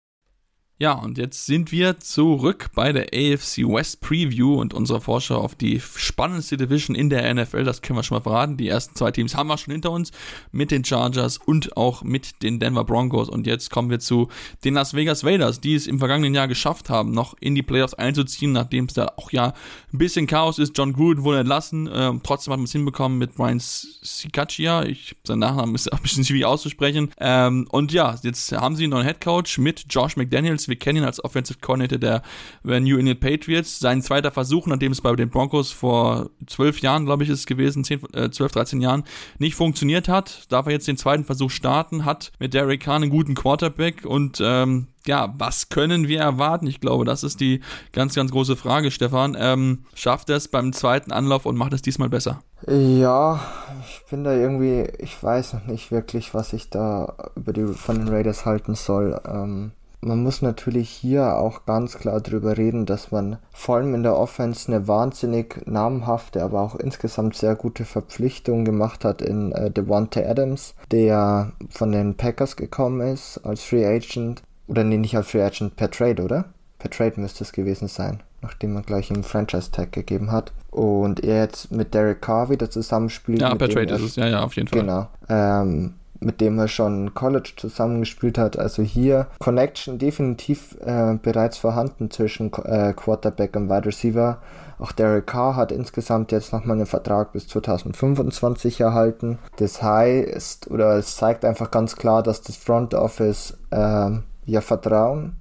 [SPEAKER 1] Ja, und jetzt sind wir zurück bei der AFC West Preview und unserer Vorschau auf die spannendste Division in der NFL. Das können wir schon mal verraten. Die ersten zwei Teams haben wir schon hinter uns mit den Chargers und auch mit den Denver Broncos. Und jetzt kommen wir zu den Las Vegas Raiders, die es im vergangenen Jahr geschafft haben, noch in die Playoffs einzuziehen, nachdem es da auch ja ein bisschen Chaos ist. John Gruden wurde entlassen. Ähm, trotzdem hat man es hinbekommen mit Brian Sikachia. Ich, sein Nachname ist ein bisschen schwierig auszusprechen. Ähm, und ja, jetzt haben sie einen neuen Head Coach mit Josh McDaniels wir kennen ihn als Offensive Coordinator der New England Patriots. Sein zweiter Versuch, nachdem es bei den Broncos vor zwölf Jahren, glaube ich, ist es gewesen, 10, äh, 12, 13 Jahren, nicht funktioniert hat, darf er jetzt den zweiten Versuch starten, hat mit Derek Kahn einen guten Quarterback und ähm, ja, was können wir erwarten? Ich glaube, das ist die ganz, ganz große Frage, Stefan. Ähm, schafft er es beim zweiten Anlauf und macht es diesmal besser?
[SPEAKER 2] Ja, ich bin da irgendwie, ich weiß noch nicht wirklich, was ich da über die von den Raiders halten soll. Ähm, man muss natürlich hier auch ganz klar drüber reden, dass man vor allem in der Offense eine wahnsinnig namhafte, aber auch insgesamt sehr gute Verpflichtung gemacht hat in äh, Devontae Adams, der von den Packers gekommen ist als Free Agent. Oder nee, nicht als Free Agent, per Trade, oder? Per Trade müsste es gewesen sein, nachdem man gleich ihm Franchise-Tag gegeben hat. Und er jetzt mit Derek Carr wieder zusammenspielt.
[SPEAKER 1] Ja, per Trade ist es, ja, ja, auf jeden Fall.
[SPEAKER 2] Genau. Ähm, mit dem er schon College zusammengespielt hat. Also hier Connection definitiv äh, bereits vorhanden zwischen äh, Quarterback und Wide Receiver. Auch Derek Carr hat insgesamt jetzt nochmal einen Vertrag bis 2025 erhalten. Das heißt, oder es zeigt einfach ganz klar, dass das Front Office äh, ja Vertrauen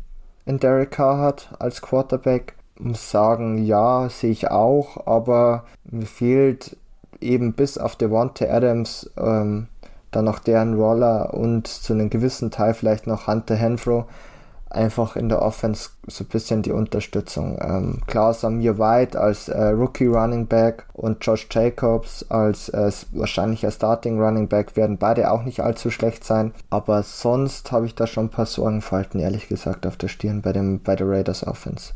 [SPEAKER 2] in Derek Carr hat als Quarterback. Muss sagen, ja, sehe ich auch, aber mir fehlt eben bis auf Devontae Adams ähm, dann noch Darren Waller und zu einem gewissen Teil vielleicht noch Hunter Henfro einfach in der Offense so ein bisschen die Unterstützung. Ähm, klar, Samir White als äh, Rookie Running Back und Josh Jacobs als äh, wahrscheinlicher Starting Running Back werden beide auch nicht allzu schlecht sein. Aber sonst habe ich da schon ein paar Sorgenfalten, ehrlich gesagt, auf der Stirn bei, dem, bei der Raiders Offense.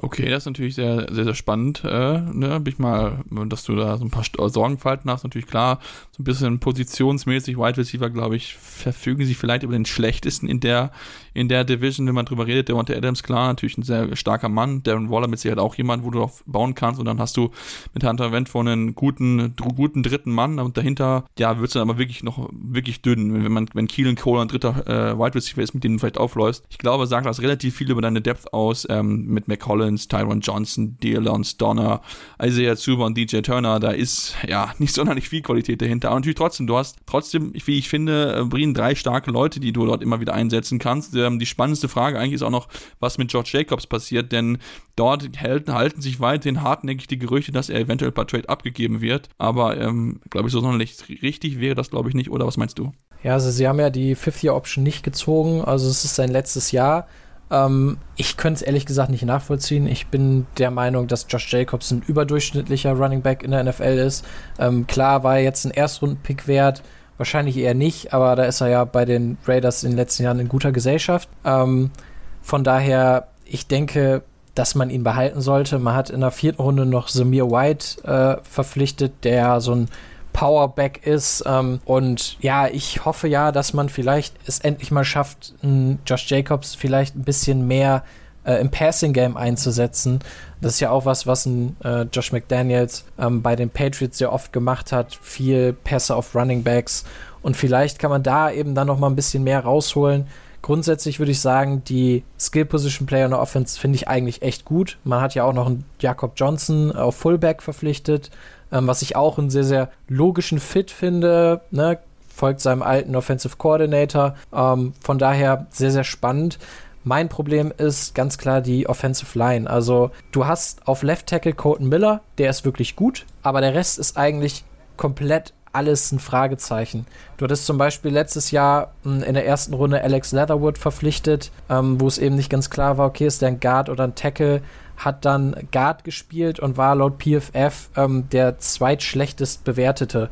[SPEAKER 1] Okay, das ist natürlich sehr, sehr, sehr spannend. Äh, ne? Bin ich mal, dass du da so ein paar Sorgenfalten hast, natürlich klar. So ein bisschen positionsmäßig, Wide Receiver, glaube ich, verfügen sie vielleicht über den schlechtesten in der, in der Division, wenn man drüber redet. Der Monte Adams, klar, natürlich ein sehr starker Mann. Darren Waller mit Sicherheit auch jemand, wo du drauf bauen kannst. Und dann hast du mit Hunter Wentworth einen guten, guten dritten Mann. Und dahinter, ja, wird es dann aber wirklich noch wirklich dünn, wenn man, wenn Keelan Cole ein dritter äh, Wide Receiver ist, mit dem du vielleicht aufläufst. Ich glaube, sagt das relativ viel über deine Depth aus ähm, mit McCollum Collins, Tyron Johnson, Dylan Donner, Isaiah Zuber und DJ Turner, da ist ja nicht sonderlich viel Qualität dahinter. Aber natürlich trotzdem, du hast trotzdem, wie ich finde, äh, Brien drei starke Leute, die du dort immer wieder einsetzen kannst. Ähm, die spannendste Frage eigentlich ist auch noch, was mit George Jacobs passiert, denn dort halten, halten sich weiterhin hartnäckig die Gerüchte, dass er eventuell per Trade abgegeben wird. Aber ähm, glaube ich, so sonderlich richtig wäre das, glaube ich, nicht. Oder was meinst du?
[SPEAKER 3] Ja, also sie haben ja die Fifth-Year-Option nicht gezogen, also es ist sein letztes Jahr. Ähm, ich könnte es ehrlich gesagt nicht nachvollziehen. Ich bin der Meinung, dass Josh Jacobs ein überdurchschnittlicher Running Back in der NFL ist. Ähm, klar war er jetzt ein Erstrunden-Pick wert, wahrscheinlich eher nicht, aber da ist er ja bei den Raiders in den letzten Jahren in guter Gesellschaft. Ähm, von daher, ich denke, dass man ihn behalten sollte. Man hat in der vierten Runde noch Samir White äh, verpflichtet, der so ein Powerback ist. Ähm, und ja, ich hoffe ja, dass man vielleicht es endlich mal schafft, Josh Jacobs vielleicht ein bisschen mehr äh, im Passing-Game einzusetzen. Das ist ja auch was, was ein äh, Josh McDaniels ähm, bei den Patriots sehr oft gemacht hat. Viel Pässe auf Running Backs. Und vielleicht kann man da eben dann noch mal ein bisschen mehr rausholen. Grundsätzlich würde ich sagen, die Skill Position Player in der Offense finde ich eigentlich echt gut. Man hat ja auch noch einen Jakob Johnson auf Fullback verpflichtet ähm, was ich auch einen sehr, sehr logischen Fit finde. Ne? Folgt seinem alten Offensive Coordinator. Ähm, von daher sehr, sehr spannend. Mein Problem ist ganz klar die Offensive Line. Also du hast auf Left Tackle Colton Miller, der ist wirklich gut, aber der Rest ist eigentlich komplett alles ein Fragezeichen. Du hattest zum Beispiel letztes Jahr hm, in der ersten Runde Alex Leatherwood verpflichtet, ähm, wo es eben nicht ganz klar war, okay, ist der ein Guard oder ein Tackle hat dann Guard gespielt und war laut PFF ähm, der zweitschlechtest bewertete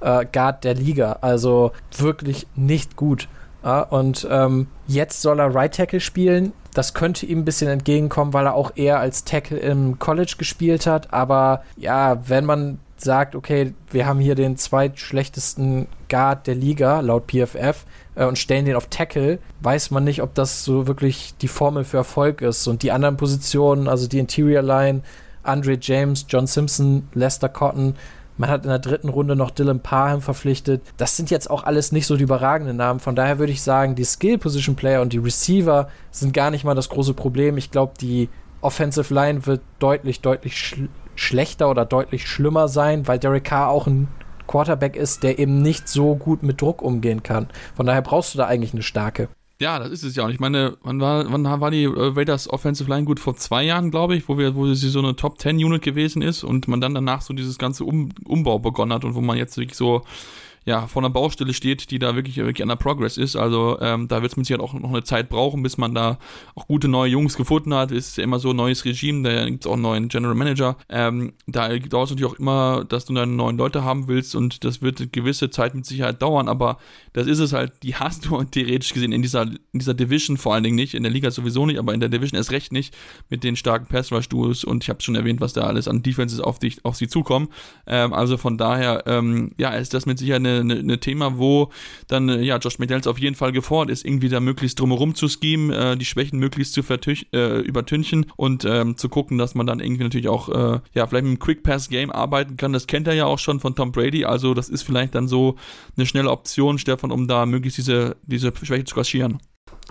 [SPEAKER 3] äh, Guard der Liga. Also wirklich nicht gut. Und ähm, jetzt soll er Right Tackle spielen. Das könnte ihm ein bisschen entgegenkommen, weil er auch eher als Tackle im College gespielt hat. Aber ja, wenn man sagt, okay, wir haben hier den zweitschlechtesten Guard der Liga laut PFF äh, und stellen den auf Tackle, weiß man nicht, ob das so wirklich die Formel für Erfolg ist. Und die anderen Positionen, also die Interior Line, Andre James, John Simpson, Lester Cotton, man hat in der dritten Runde noch Dylan Parham verpflichtet. Das sind jetzt auch alles nicht so die überragenden Namen. Von daher würde ich sagen, die Skill Position Player und die Receiver sind gar nicht mal das große Problem. Ich glaube, die Offensive Line wird deutlich, deutlich schl schlechter oder deutlich schlimmer sein, weil Derek Carr auch ein Quarterback ist, der eben nicht so gut mit Druck umgehen kann. Von daher brauchst du da eigentlich eine starke.
[SPEAKER 1] Ja, das ist es ja auch. Ich meine, wann war, wann war die äh, Raiders Offensive Line gut? Vor zwei Jahren, glaube ich, wo wir, wo sie so eine Top 10 Unit gewesen ist und man dann danach so dieses ganze um Umbau begonnen hat und wo man jetzt wirklich so ja, vor einer Baustelle steht, die da wirklich, wirklich an der Progress ist. Also ähm, da wird es mit Sicherheit auch noch eine Zeit brauchen, bis man da auch gute neue Jungs gefunden hat. Ist ja immer so ein neues Regime, da gibt es auch einen neuen General Manager. Ähm, da dauert es natürlich auch immer, dass du dann neuen Leute haben willst und das wird eine gewisse Zeit mit Sicherheit dauern, aber das ist es halt, die hast du theoretisch gesehen in dieser, in dieser Division vor allen Dingen nicht, in der Liga sowieso nicht, aber in der Division erst recht nicht mit den starken Pass Rush Duos und ich habe schon erwähnt, was da alles an Defenses auf, dich, auf sie zukommen. Ähm, also von daher, ähm, ja, ist das mit Sicherheit eine eine, eine Thema, wo dann äh, ja Josh McDaniels auf jeden Fall gefordert ist, irgendwie da möglichst drumherum zu schemen, äh, die Schwächen möglichst zu äh, übertünchen und ähm, zu gucken, dass man dann irgendwie natürlich auch äh, ja vielleicht mit einem Quick Pass Game arbeiten kann. Das kennt er ja auch schon von Tom Brady, also das ist vielleicht dann so eine schnelle Option, Stefan, um da möglichst diese diese Schwäche zu kaschieren.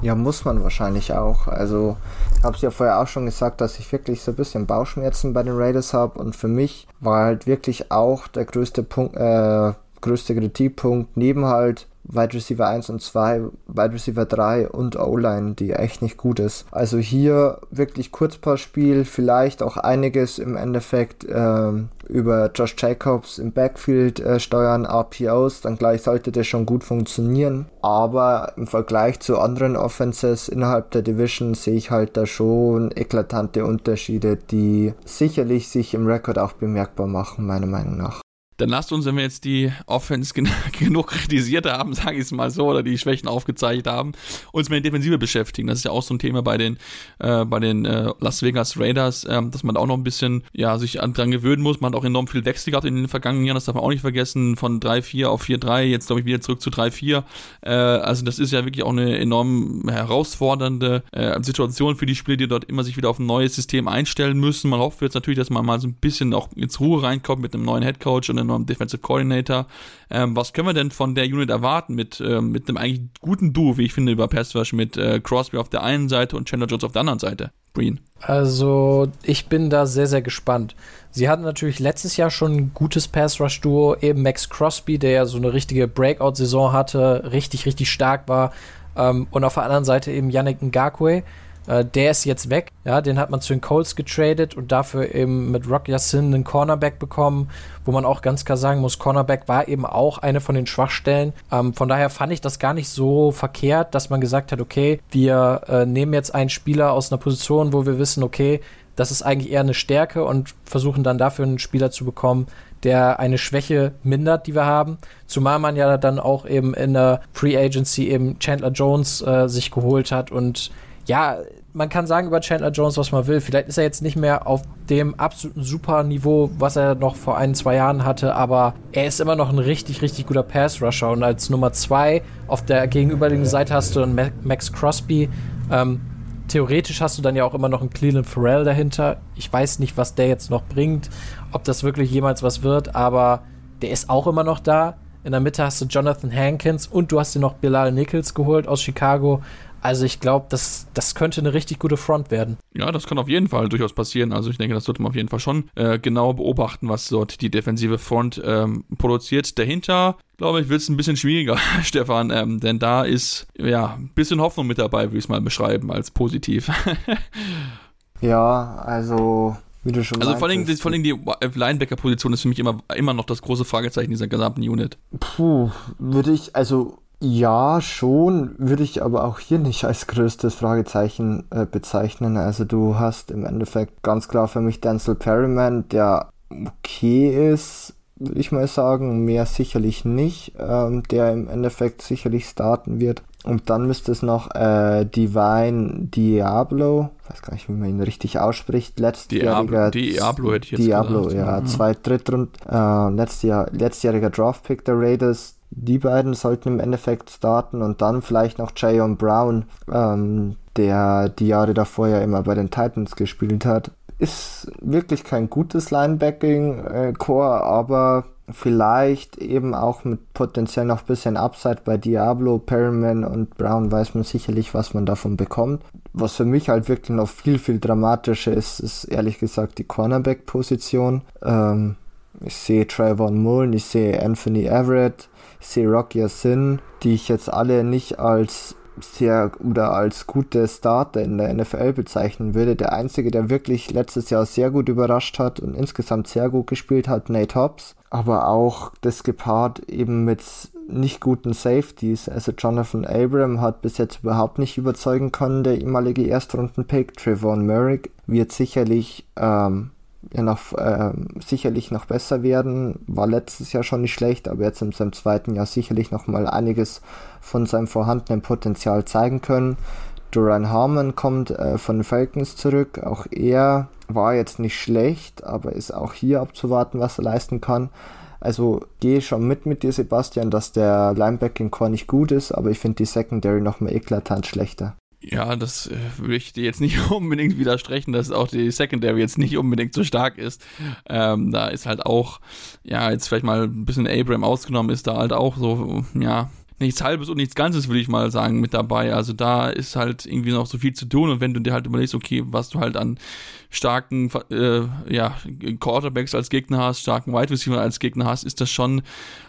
[SPEAKER 2] Ja, muss man wahrscheinlich auch. Also, ich habe es ja vorher auch schon gesagt, dass ich wirklich so ein bisschen Bauchschmerzen bei den Raiders habe und für mich war halt wirklich auch der größte Punkt, äh, größte Kritikpunkt neben halt Wide Receiver 1 und 2, Wide Receiver 3 und O-Line, die echt nicht gut ist. Also hier wirklich Kurzpassspiel, vielleicht auch einiges im Endeffekt äh, über Josh Jacobs im Backfield äh, steuern, RPOs, dann gleich sollte das schon gut funktionieren. Aber im Vergleich zu anderen Offenses innerhalb der Division sehe ich halt da schon eklatante Unterschiede, die sicherlich sich im Rekord auch bemerkbar machen, meiner Meinung nach.
[SPEAKER 1] Dann lasst uns, wenn wir jetzt die Offense gen genug kritisiert haben, sage ich es mal so, oder die Schwächen aufgezeigt haben, uns mit der Defensive beschäftigen. Das ist ja auch so ein Thema bei den, äh, bei den äh, Las Vegas Raiders, äh, dass man da auch noch ein bisschen ja, sich dran gewöhnen muss. Man hat auch enorm viel Wechsel gehabt in den vergangenen Jahren, das darf man auch nicht vergessen, von 3-4 auf 4-3, jetzt glaube ich wieder zurück zu 3-4. Äh, also das ist ja wirklich auch eine enorm herausfordernde äh, Situation für die Spieler, die dort immer sich wieder auf ein neues System einstellen müssen. Man hofft jetzt natürlich, dass man mal so ein bisschen auch ins Ruhe reinkommt mit einem neuen Headcoach und einem neuen Defensive Coordinator. Ähm, was können wir denn von der Unit erwarten mit, ähm, mit einem eigentlich guten Duo, wie ich finde, über Pass Rush mit äh, Crosby auf der einen Seite und Chandler Jones auf der anderen Seite? Breen.
[SPEAKER 3] Also, ich bin da sehr, sehr gespannt. Sie hatten natürlich letztes Jahr schon ein gutes Pass-Rush-Duo, eben Max Crosby, der ja so eine richtige Breakout-Saison hatte, richtig, richtig stark war. Ähm, und auf der anderen Seite eben Yannick Ngakwe, Äh, der ist jetzt weg. Ja, den hat man zu den Colts getradet und dafür eben mit Rock Yassin einen Cornerback bekommen, wo man auch ganz klar sagen muss, Cornerback war eben auch eine von den Schwachstellen. Ähm, von daher fand ich das gar nicht so verkehrt, dass man gesagt hat, okay, wir äh, nehmen jetzt einen Spieler aus einer Position, wo wir wissen, okay, das ist eigentlich eher eine Stärke und versuchen dann dafür einen Spieler zu bekommen, der eine Schwäche mindert, die wir haben. Zumal man ja dann auch eben in der Free Agency eben Chandler Jones äh, sich geholt hat und ja, man kann sagen über Chandler Jones, was man will. Vielleicht ist er jetzt nicht mehr auf dem absoluten super Niveau, was er noch vor ein, zwei Jahren hatte, aber er ist immer noch ein richtig, richtig guter Pass-Rusher. Und als Nummer zwei auf der gegenüberliegenden Seite hast du dann Max Crosby. Ähm, theoretisch hast du dann ja auch immer noch einen Cleveland Farrell dahinter. Ich weiß nicht, was der jetzt noch bringt, ob das wirklich jemals was wird, aber der ist auch immer noch da. In der Mitte hast du Jonathan Hankins und du hast dir noch Bilal Nichols geholt aus Chicago. Also ich glaube, das, das könnte eine richtig gute Front werden.
[SPEAKER 1] Ja, das kann auf jeden Fall durchaus passieren. Also ich denke, das sollte man auf jeden Fall schon äh, genau beobachten, was dort die defensive Front ähm, produziert. Dahinter, glaube ich, wird es ein bisschen schwieriger, Stefan, ähm, denn da ist ja ein bisschen Hoffnung mit dabei, würde ich es mal beschreiben, als positiv.
[SPEAKER 2] ja, also wie du schon
[SPEAKER 1] Also vor allem, vor allem die Linebacker-Position ist für mich immer, immer noch das große Fragezeichen dieser gesamten Unit.
[SPEAKER 2] Puh, würde ich, also ja, schon, würde ich aber auch hier nicht als größtes Fragezeichen äh, bezeichnen. Also du hast im Endeffekt ganz klar für mich Denzel Perryman, der okay ist, würde ich mal sagen, mehr sicherlich nicht, ähm, der im Endeffekt sicherlich starten wird. Und dann müsste es noch äh, Divine Diablo, ich weiß gar nicht, wie man ihn richtig ausspricht, letztjähriger
[SPEAKER 1] Diablo, Diablo hätte ich jetzt
[SPEAKER 2] Diablo, gesagt. ja, mhm. zwei Drittrund, äh, letztjahr, letztjähriger Draftpick der Raiders, die beiden sollten im Endeffekt starten und dann vielleicht noch Jayon Brown, ähm, der die Jahre davor ja immer bei den Titans gespielt hat. Ist wirklich kein gutes Linebacking-Core, aber vielleicht eben auch mit potenziell noch ein bisschen Upside bei Diablo, Perryman und Brown weiß man sicherlich, was man davon bekommt. Was für mich halt wirklich noch viel, viel dramatischer ist, ist ehrlich gesagt die Cornerback-Position. Ähm, ich sehe Trayvon Mullen, ich sehe Anthony Everett, Serokia Sin, die ich jetzt alle nicht als sehr oder als gute Starter in der NFL bezeichnen würde. Der einzige, der wirklich letztes Jahr sehr gut überrascht hat und insgesamt sehr gut gespielt hat, Nate Hobbs. Aber auch das gepaart eben mit nicht guten Safeties. Also Jonathan Abram hat bis jetzt überhaupt nicht überzeugen können, der ehemalige Erstrunden-Pick. Trevon Merrick wird sicherlich ähm, ja noch äh, sicherlich noch besser werden. War letztes Jahr schon nicht schlecht, aber jetzt in seinem zweiten Jahr sicherlich noch mal einiges von seinem vorhandenen Potenzial zeigen können. Duran Harmon kommt äh, von den Falcons zurück. Auch er war jetzt nicht schlecht, aber ist auch hier abzuwarten, was er leisten kann. Also gehe schon mit mit dir, Sebastian, dass der Linebacking Core nicht gut ist, aber ich finde die Secondary noch mal eklatant schlechter.
[SPEAKER 1] Ja, das äh, würde ich dir jetzt nicht unbedingt widersprechen, dass auch die Secondary jetzt nicht unbedingt so stark ist. Ähm, da ist halt auch, ja, jetzt vielleicht mal ein bisschen Abram ausgenommen, ist da halt auch so, ja, nichts Halbes und nichts Ganzes, würde ich mal sagen, mit dabei. Also da ist halt irgendwie noch so viel zu tun und wenn du dir halt überlegst, okay, was du halt an starken äh, ja, Quarterbacks als Gegner hast, starken Wide Receiver als Gegner hast, ist das schon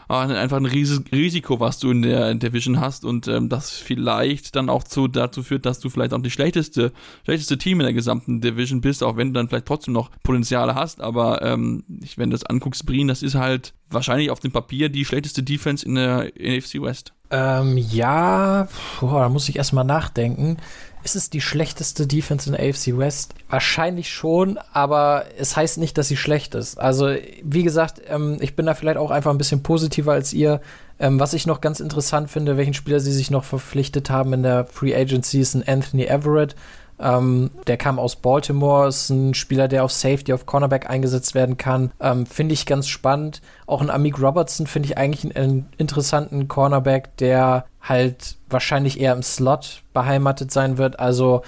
[SPEAKER 1] äh, einfach ein Ries Risiko, was du in der Division hast und ähm, das vielleicht dann auch zu, dazu führt, dass du vielleicht auch die schlechteste, schlechteste Team in der gesamten Division bist, auch wenn du dann vielleicht trotzdem noch Potenziale hast, aber ähm, wenn du das anguckst, Brien, das ist halt wahrscheinlich auf dem Papier die schlechteste Defense in der NFC West.
[SPEAKER 3] Ähm, ja, boah, da muss ich erstmal nachdenken. Ist es die schlechteste Defense in der AFC West? Wahrscheinlich schon, aber es heißt nicht, dass sie schlecht ist. Also, wie gesagt, ähm, ich bin da vielleicht auch einfach ein bisschen positiver als ihr. Ähm, was ich noch ganz interessant finde, welchen Spieler sie sich noch verpflichtet haben in der Free Agency, ist ein Anthony Everett. Ähm, der kam aus Baltimore, ist ein Spieler, der auf Safety, auf Cornerback eingesetzt werden kann. Ähm, finde ich ganz spannend. Auch ein Amik Robertson finde ich eigentlich einen, einen, interessanten Cornerback, der halt wahrscheinlich eher im Slot beheimatet sein wird. Also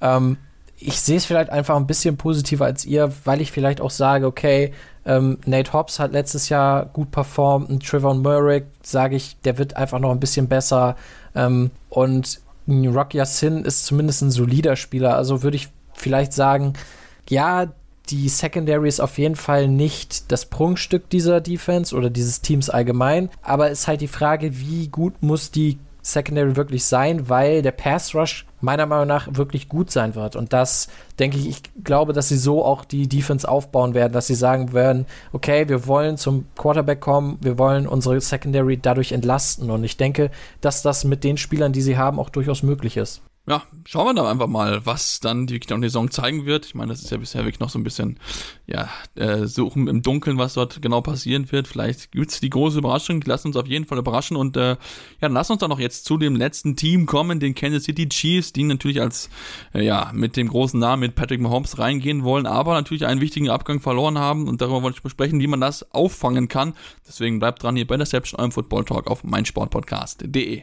[SPEAKER 3] ähm, ich sehe es vielleicht einfach ein bisschen positiver als ihr, weil ich vielleicht auch sage, okay, ähm, Nate Hobbs hat letztes Jahr gut performt und Trevor Murray, sage ich, der wird einfach noch ein bisschen besser. Ähm, und Rock Yassin ist zumindest ein solider Spieler. Also würde ich vielleicht sagen, ja, die Secondary ist auf jeden Fall nicht das Prunkstück dieser Defense oder dieses Teams allgemein. Aber ist halt die Frage, wie gut muss die Secondary wirklich sein, weil der Pass Rush meiner Meinung nach wirklich gut sein wird. Und das denke ich, ich glaube, dass sie so auch die Defense aufbauen werden, dass sie sagen werden, okay, wir wollen zum Quarterback kommen, wir wollen unsere Secondary dadurch entlasten. Und ich denke, dass das mit den Spielern, die sie haben, auch durchaus möglich ist
[SPEAKER 1] ja, schauen wir dann einfach mal, was dann die, die Saison zeigen wird. Ich meine, das ist ja bisher wirklich noch so ein bisschen, ja, äh, suchen im Dunkeln, was dort genau passieren wird. Vielleicht gibt's die große Überraschung. Lassen uns auf jeden Fall überraschen. Und äh, ja, dann lass uns dann noch jetzt zu dem letzten Team kommen, den Kansas City Chiefs, die natürlich als, äh, ja, mit dem großen Namen mit Patrick Mahomes reingehen wollen, aber natürlich einen wichtigen Abgang verloren haben. Und darüber wollte ich besprechen, wie man das auffangen kann. Deswegen bleibt dran hier bei der eurem Football Talk auf meinsportpodcast.de.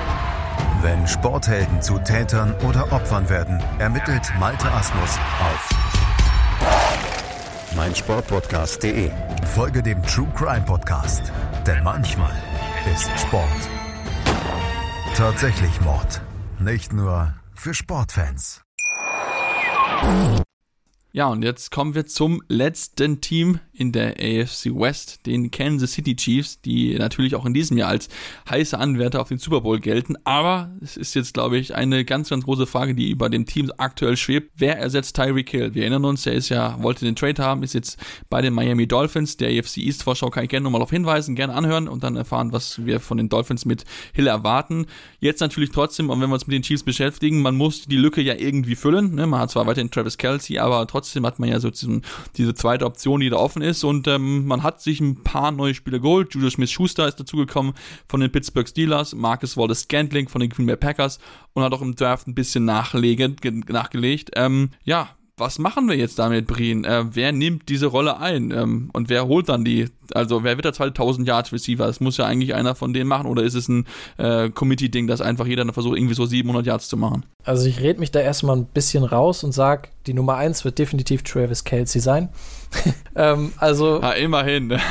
[SPEAKER 6] Wenn Sporthelden zu Tätern oder Opfern werden, ermittelt Malte Asmus auf meinsportpodcast.de. Folge dem True Crime Podcast, denn manchmal ist Sport tatsächlich Mord. Nicht nur für Sportfans.
[SPEAKER 1] Ja, und jetzt kommen wir zum letzten Team in der AFC West, den Kansas City Chiefs, die natürlich auch in diesem Jahr als heiße Anwärter auf den Super Bowl gelten. Aber es ist jetzt, glaube ich, eine ganz, ganz große Frage, die über dem Team aktuell schwebt. Wer ersetzt Tyreek Hill? Wir erinnern uns, er ist ja, wollte den Trade haben, ist jetzt bei den Miami Dolphins. Der AFC East Vorschau kann ich gerne nochmal auf hinweisen, gerne anhören und dann erfahren, was wir von den Dolphins mit Hill erwarten. Jetzt natürlich trotzdem, und wenn wir uns mit den Chiefs beschäftigen, man muss die Lücke ja irgendwie füllen. Ne? Man hat zwar weiterhin Travis Kelsey, aber trotzdem hat man ja so diesen, diese zweite Option, die da offen ist. Und ähm, man hat sich ein paar neue Spieler geholt. Julius Smith-Schuster ist dazugekommen von den Pittsburgh Steelers, Marcus Wallace-Scantling von den Green Bay Packers und hat auch im Draft ein bisschen nachgelegt. Ähm, ja, was machen wir jetzt damit, Brien? Äh, wer nimmt diese Rolle ein? Ähm, und wer holt dann die? Also, wer wird der 2000 Yard Receiver? Das muss ja eigentlich einer von denen machen. Oder ist es ein äh, Committee-Ding, dass einfach jeder versucht, irgendwie so 700 Yards zu machen?
[SPEAKER 3] Also, ich rede mich da erstmal ein bisschen raus und sage, die Nummer 1 wird definitiv Travis Kelsey sein. ähm, also.
[SPEAKER 1] Ja, immerhin.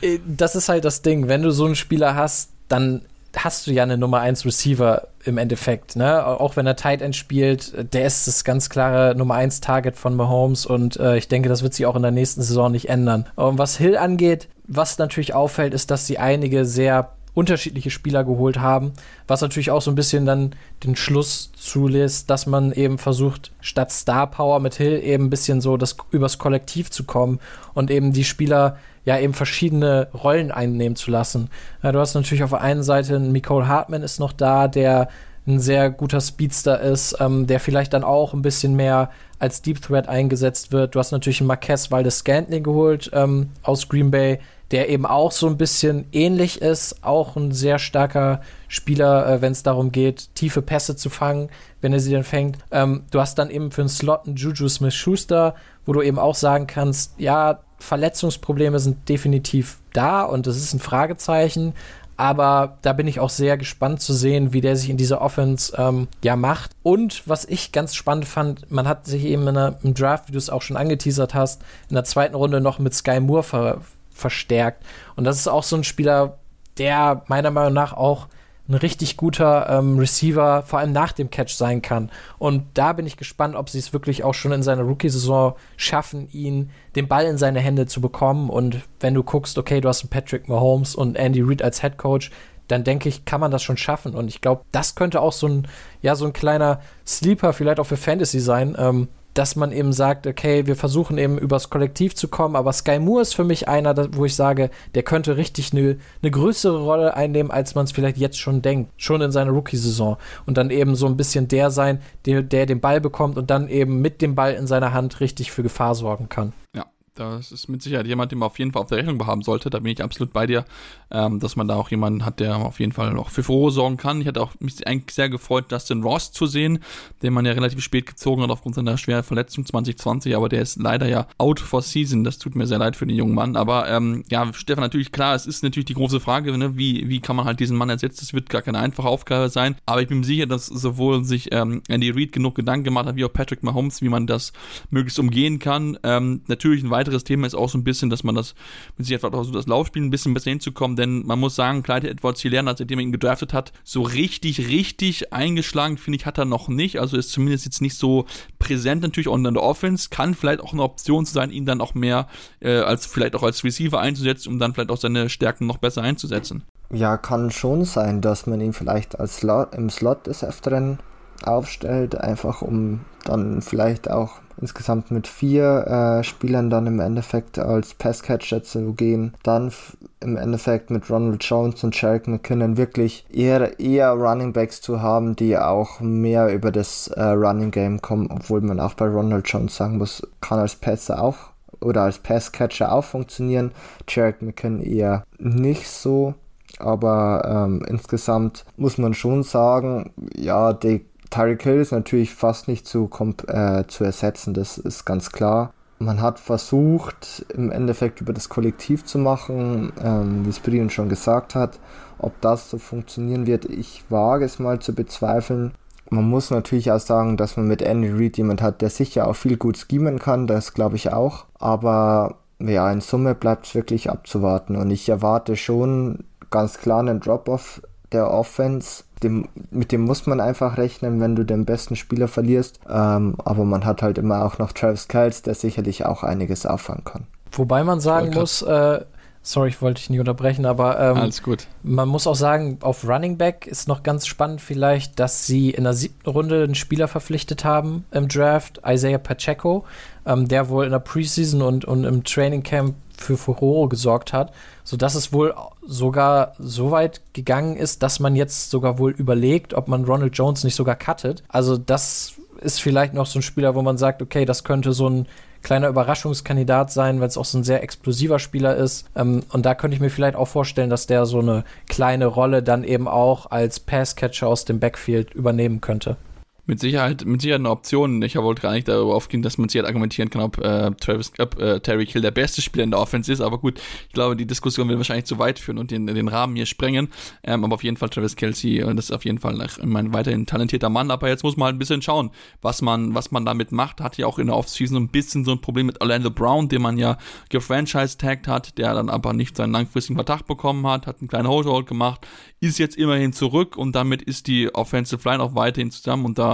[SPEAKER 3] Äh, das ist halt das Ding. Wenn du so einen Spieler hast, dann hast du ja eine Nummer 1 Receiver im Endeffekt, ne? Auch wenn er Tight End spielt, der ist das ganz klare Nummer 1 Target von Mahomes und äh, ich denke, das wird sich auch in der nächsten Saison nicht ändern. Und was Hill angeht, was natürlich auffällt, ist, dass sie einige sehr unterschiedliche Spieler geholt haben, was natürlich auch so ein bisschen dann den Schluss zulässt, dass man eben versucht, statt Star Power mit Hill eben ein bisschen so das übers Kollektiv zu kommen und eben die Spieler ja eben verschiedene Rollen einnehmen zu lassen. Ja, du hast natürlich auf der einen Seite Nicole Hartman ist noch da, der ein sehr guter Speedster ist, ähm, der vielleicht dann auch ein bisschen mehr als Deep Threat eingesetzt wird. Du hast natürlich Marquez Valdes Scantling geholt ähm, aus Green Bay, der eben auch so ein bisschen ähnlich ist, auch ein sehr starker Spieler, äh, wenn es darum geht, tiefe Pässe zu fangen, wenn er sie dann fängt. Ähm, du hast dann eben für einen Slot einen Juju Smith-Schuster, wo du eben auch sagen kannst, ja, Verletzungsprobleme sind definitiv da und das ist ein Fragezeichen. Aber da bin ich auch sehr gespannt zu sehen, wie der sich in dieser Offense ähm, ja macht. Und was ich ganz spannend fand, man hat sich eben einer, im Draft, wie du es auch schon angeteasert hast, in der zweiten Runde noch mit Sky Moore ver verstärkt. Und das ist auch so ein Spieler, der meiner Meinung nach auch ein richtig guter ähm, Receiver, vor allem nach dem Catch sein kann. Und da bin ich gespannt, ob sie es wirklich auch schon in seiner Rookie-Saison schaffen, ihn den Ball in seine Hände zu bekommen. Und wenn du guckst, okay, du hast einen Patrick Mahomes und Andy Reid als Head Coach, dann denke ich, kann man das schon schaffen. Und ich glaube, das könnte auch so ein, ja, so ein kleiner Sleeper vielleicht auch für Fantasy sein, ähm, dass man eben sagt, okay, wir versuchen eben übers Kollektiv zu kommen, aber Sky Moore ist für mich einer, wo ich sage, der könnte richtig eine ne größere Rolle einnehmen, als man es vielleicht jetzt schon denkt, schon in seiner Rookie-Saison und dann eben so ein bisschen der sein, der, der den Ball bekommt und dann eben mit dem Ball in seiner Hand richtig für Gefahr sorgen kann.
[SPEAKER 1] Ja, das ist mit Sicherheit jemand, den man auf jeden Fall auf der Rechnung haben sollte. Da bin ich absolut bei dir, ähm, dass man da auch jemanden hat, der auf jeden Fall noch für Furore sorgen kann. Ich hatte auch mich eigentlich sehr gefreut, Dustin Ross zu sehen, den man ja relativ spät gezogen hat aufgrund seiner schweren Verletzung 2020, aber der ist leider ja out for season. Das tut mir sehr leid für den jungen Mann. Aber ähm, ja, Stefan, natürlich klar, es ist natürlich die große Frage, ne? wie, wie kann man halt diesen Mann ersetzen? Das wird gar keine einfache Aufgabe sein. Aber ich bin mir sicher, dass sowohl sich ähm, Andy Reid genug Gedanken gemacht hat, wie auch Patrick Mahomes, wie man das möglichst umgehen kann. Ähm, natürlich ein weiteres Thema ist auch so ein bisschen, dass man das mit sich einfach auch so das Laufspiel ein bisschen besser hinzukommen, denn man muss sagen, Clyde Edwards Hilaire, seitdem er ihn gedraftet hat, so richtig, richtig eingeschlagen, finde ich, hat er noch nicht. Also ist zumindest jetzt nicht so präsent natürlich auch in der Offense. Kann vielleicht auch eine Option sein, ihn dann auch mehr äh, als vielleicht auch als Receiver einzusetzen, um dann vielleicht auch seine Stärken noch besser einzusetzen.
[SPEAKER 2] Ja, kann schon sein, dass man ihn vielleicht als Slot, im Slot des Öfteren aufstellt, einfach um dann vielleicht auch insgesamt mit vier äh, Spielern dann im Endeffekt als Passcatcher zu gehen. Dann im Endeffekt mit Ronald Jones und Sherrick McKinnon wirklich eher, eher Running Backs zu haben, die auch mehr über das äh, Running Game kommen, obwohl man auch bei Ronald Jones sagen muss, kann als Passer auch oder als Passcatcher auch funktionieren. Sherrick McKinnon eher nicht so. Aber ähm, insgesamt muss man schon sagen, ja, die Tyreek Hill ist natürlich fast nicht zu, äh, zu ersetzen, das ist ganz klar. Man hat versucht, im Endeffekt über das Kollektiv zu machen, ähm, wie es Brian schon gesagt hat. Ob das so funktionieren wird, ich wage es mal zu bezweifeln. Man muss natürlich auch sagen, dass man mit Andy Reid jemand hat, der sicher auch viel gut schemen kann, das glaube ich auch. Aber ja, in Summe bleibt es wirklich abzuwarten und ich erwarte schon ganz klar einen Drop-off der Offense dem, mit dem muss man einfach rechnen, wenn du den besten Spieler verlierst. Ähm, aber man hat halt immer auch noch Travis Kells, der sicherlich auch einiges auffangen kann.
[SPEAKER 3] Wobei man sagen muss, äh, sorry, ich wollte dich nicht unterbrechen, aber ähm,
[SPEAKER 1] alles gut.
[SPEAKER 3] Man muss auch sagen, auf Running Back ist noch ganz spannend vielleicht, dass sie in der siebten Runde einen Spieler verpflichtet haben im Draft, Isaiah Pacheco, ähm, der wohl in der Preseason und, und im Training Camp für Furore gesorgt hat, sodass es wohl sogar so weit gegangen ist, dass man jetzt sogar wohl überlegt, ob man Ronald Jones nicht sogar cuttet. Also das ist vielleicht noch so ein Spieler, wo man sagt, okay, das könnte so ein kleiner Überraschungskandidat sein, weil es auch so ein sehr explosiver Spieler ist. Ähm, und da könnte ich mir vielleicht auch vorstellen, dass der so eine kleine Rolle dann eben auch als Passcatcher aus dem Backfield übernehmen könnte.
[SPEAKER 1] Mit Sicherheit, mit Sicherheit eine Option. Ich wollte gar nicht darüber aufgehen, dass man sich halt argumentieren kann, ob äh, Travis, äh, Terry Hill der beste Spieler in der Offense ist. Aber gut, ich glaube, die Diskussion will wahrscheinlich zu weit führen und den, den Rahmen hier sprengen. Ähm, aber auf jeden Fall Travis Kelsey, und das ist auf jeden Fall ein weiterhin talentierter Mann. Aber jetzt muss man halt ein bisschen schauen, was man, was man damit macht. Hat ja auch in der Offseason so ein bisschen so ein Problem mit Orlando Brown, den man ja gefranchise-tagged hat, der dann aber nicht seinen langfristigen Vertrag bekommen hat, hat einen kleinen Hold gemacht, ist jetzt immerhin zurück und damit ist die Offensive Line auch weiterhin zusammen und da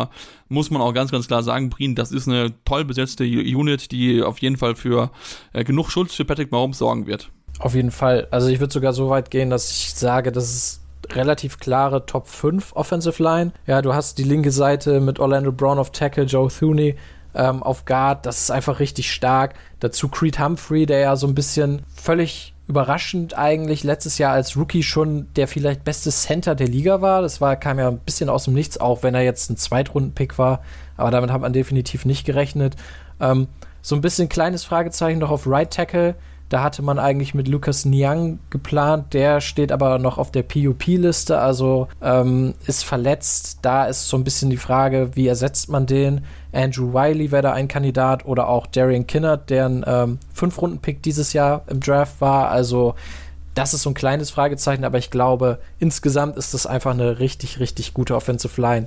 [SPEAKER 1] muss man auch ganz, ganz klar sagen, Brien, das ist eine toll besetzte Unit, die auf jeden Fall für äh, genug Schutz für Patrick Mahomes sorgen wird.
[SPEAKER 3] Auf jeden Fall. Also ich würde sogar so weit gehen, dass ich sage, das ist relativ klare Top 5 Offensive Line. Ja, du hast die linke Seite mit Orlando Brown auf Tackle, Joe Thuney ähm, auf Guard. Das ist einfach richtig stark. Dazu Creed Humphrey, der ja so ein bisschen völlig überraschend eigentlich letztes Jahr als Rookie schon der vielleicht beste Center der Liga war. Das war, kam ja ein bisschen aus dem Nichts, auch wenn er jetzt ein Zweitrunden-Pick war. Aber damit hat man definitiv nicht gerechnet. Ähm, so ein bisschen kleines Fragezeichen noch auf Right Tackle. Da hatte man eigentlich mit Lucas Niang geplant, der steht aber noch auf der PUP-Liste, also ähm, ist verletzt. Da ist so ein bisschen die Frage, wie ersetzt man den? Andrew Wiley wäre da ein Kandidat oder auch Darian Kinnert, der ein ähm, Fünf-Runden-Pick dieses Jahr im Draft war. Also das ist so ein kleines Fragezeichen, aber ich glaube, insgesamt ist das einfach eine richtig, richtig gute Offensive Line.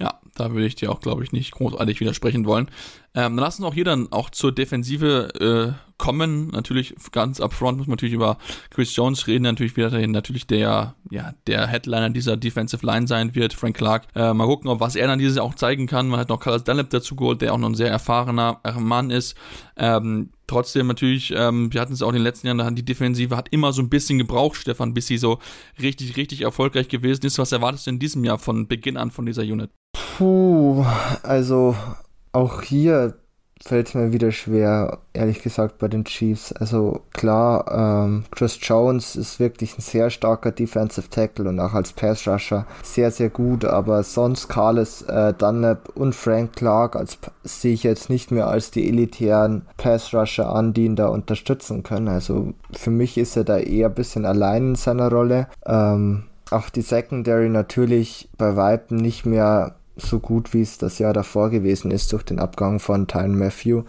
[SPEAKER 1] Ja, da würde ich dir auch, glaube ich, nicht großartig widersprechen wollen. Ähm, dann lassen auch hier dann auch zur Defensive äh, kommen. Natürlich ganz upfront muss man natürlich über Chris Jones reden, natürlich wieder natürlich der, ja, der Headliner dieser Defensive Line sein wird, Frank Clark. Äh, mal gucken, ob was er dann dieses Jahr auch zeigen kann. Man hat noch Carlos Dunlap dazu geholt, der auch noch ein sehr erfahrener Mann ist. Ähm, trotzdem natürlich, ähm, wir hatten es auch in den letzten Jahren, die Defensive hat immer so ein bisschen gebraucht, Stefan, bis sie so richtig, richtig erfolgreich gewesen ist. Was erwartest du in diesem Jahr von Beginn an von dieser Unit?
[SPEAKER 2] Puh, also auch hier fällt mir wieder schwer, ehrlich gesagt, bei den Chiefs. Also klar, ähm, Chris Jones ist wirklich ein sehr starker Defensive Tackle und auch als Pass Rusher sehr, sehr gut, aber sonst Carlos äh, Dunlap und Frank Clark als sehe ich jetzt nicht mehr als die elitären Pass Rusher an, die ihn da unterstützen können. Also für mich ist er da eher ein bisschen allein in seiner Rolle. Ähm, auch die Secondary natürlich bei Weitem nicht mehr so gut, wie es das Jahr davor gewesen ist durch den Abgang von Tyron Matthew.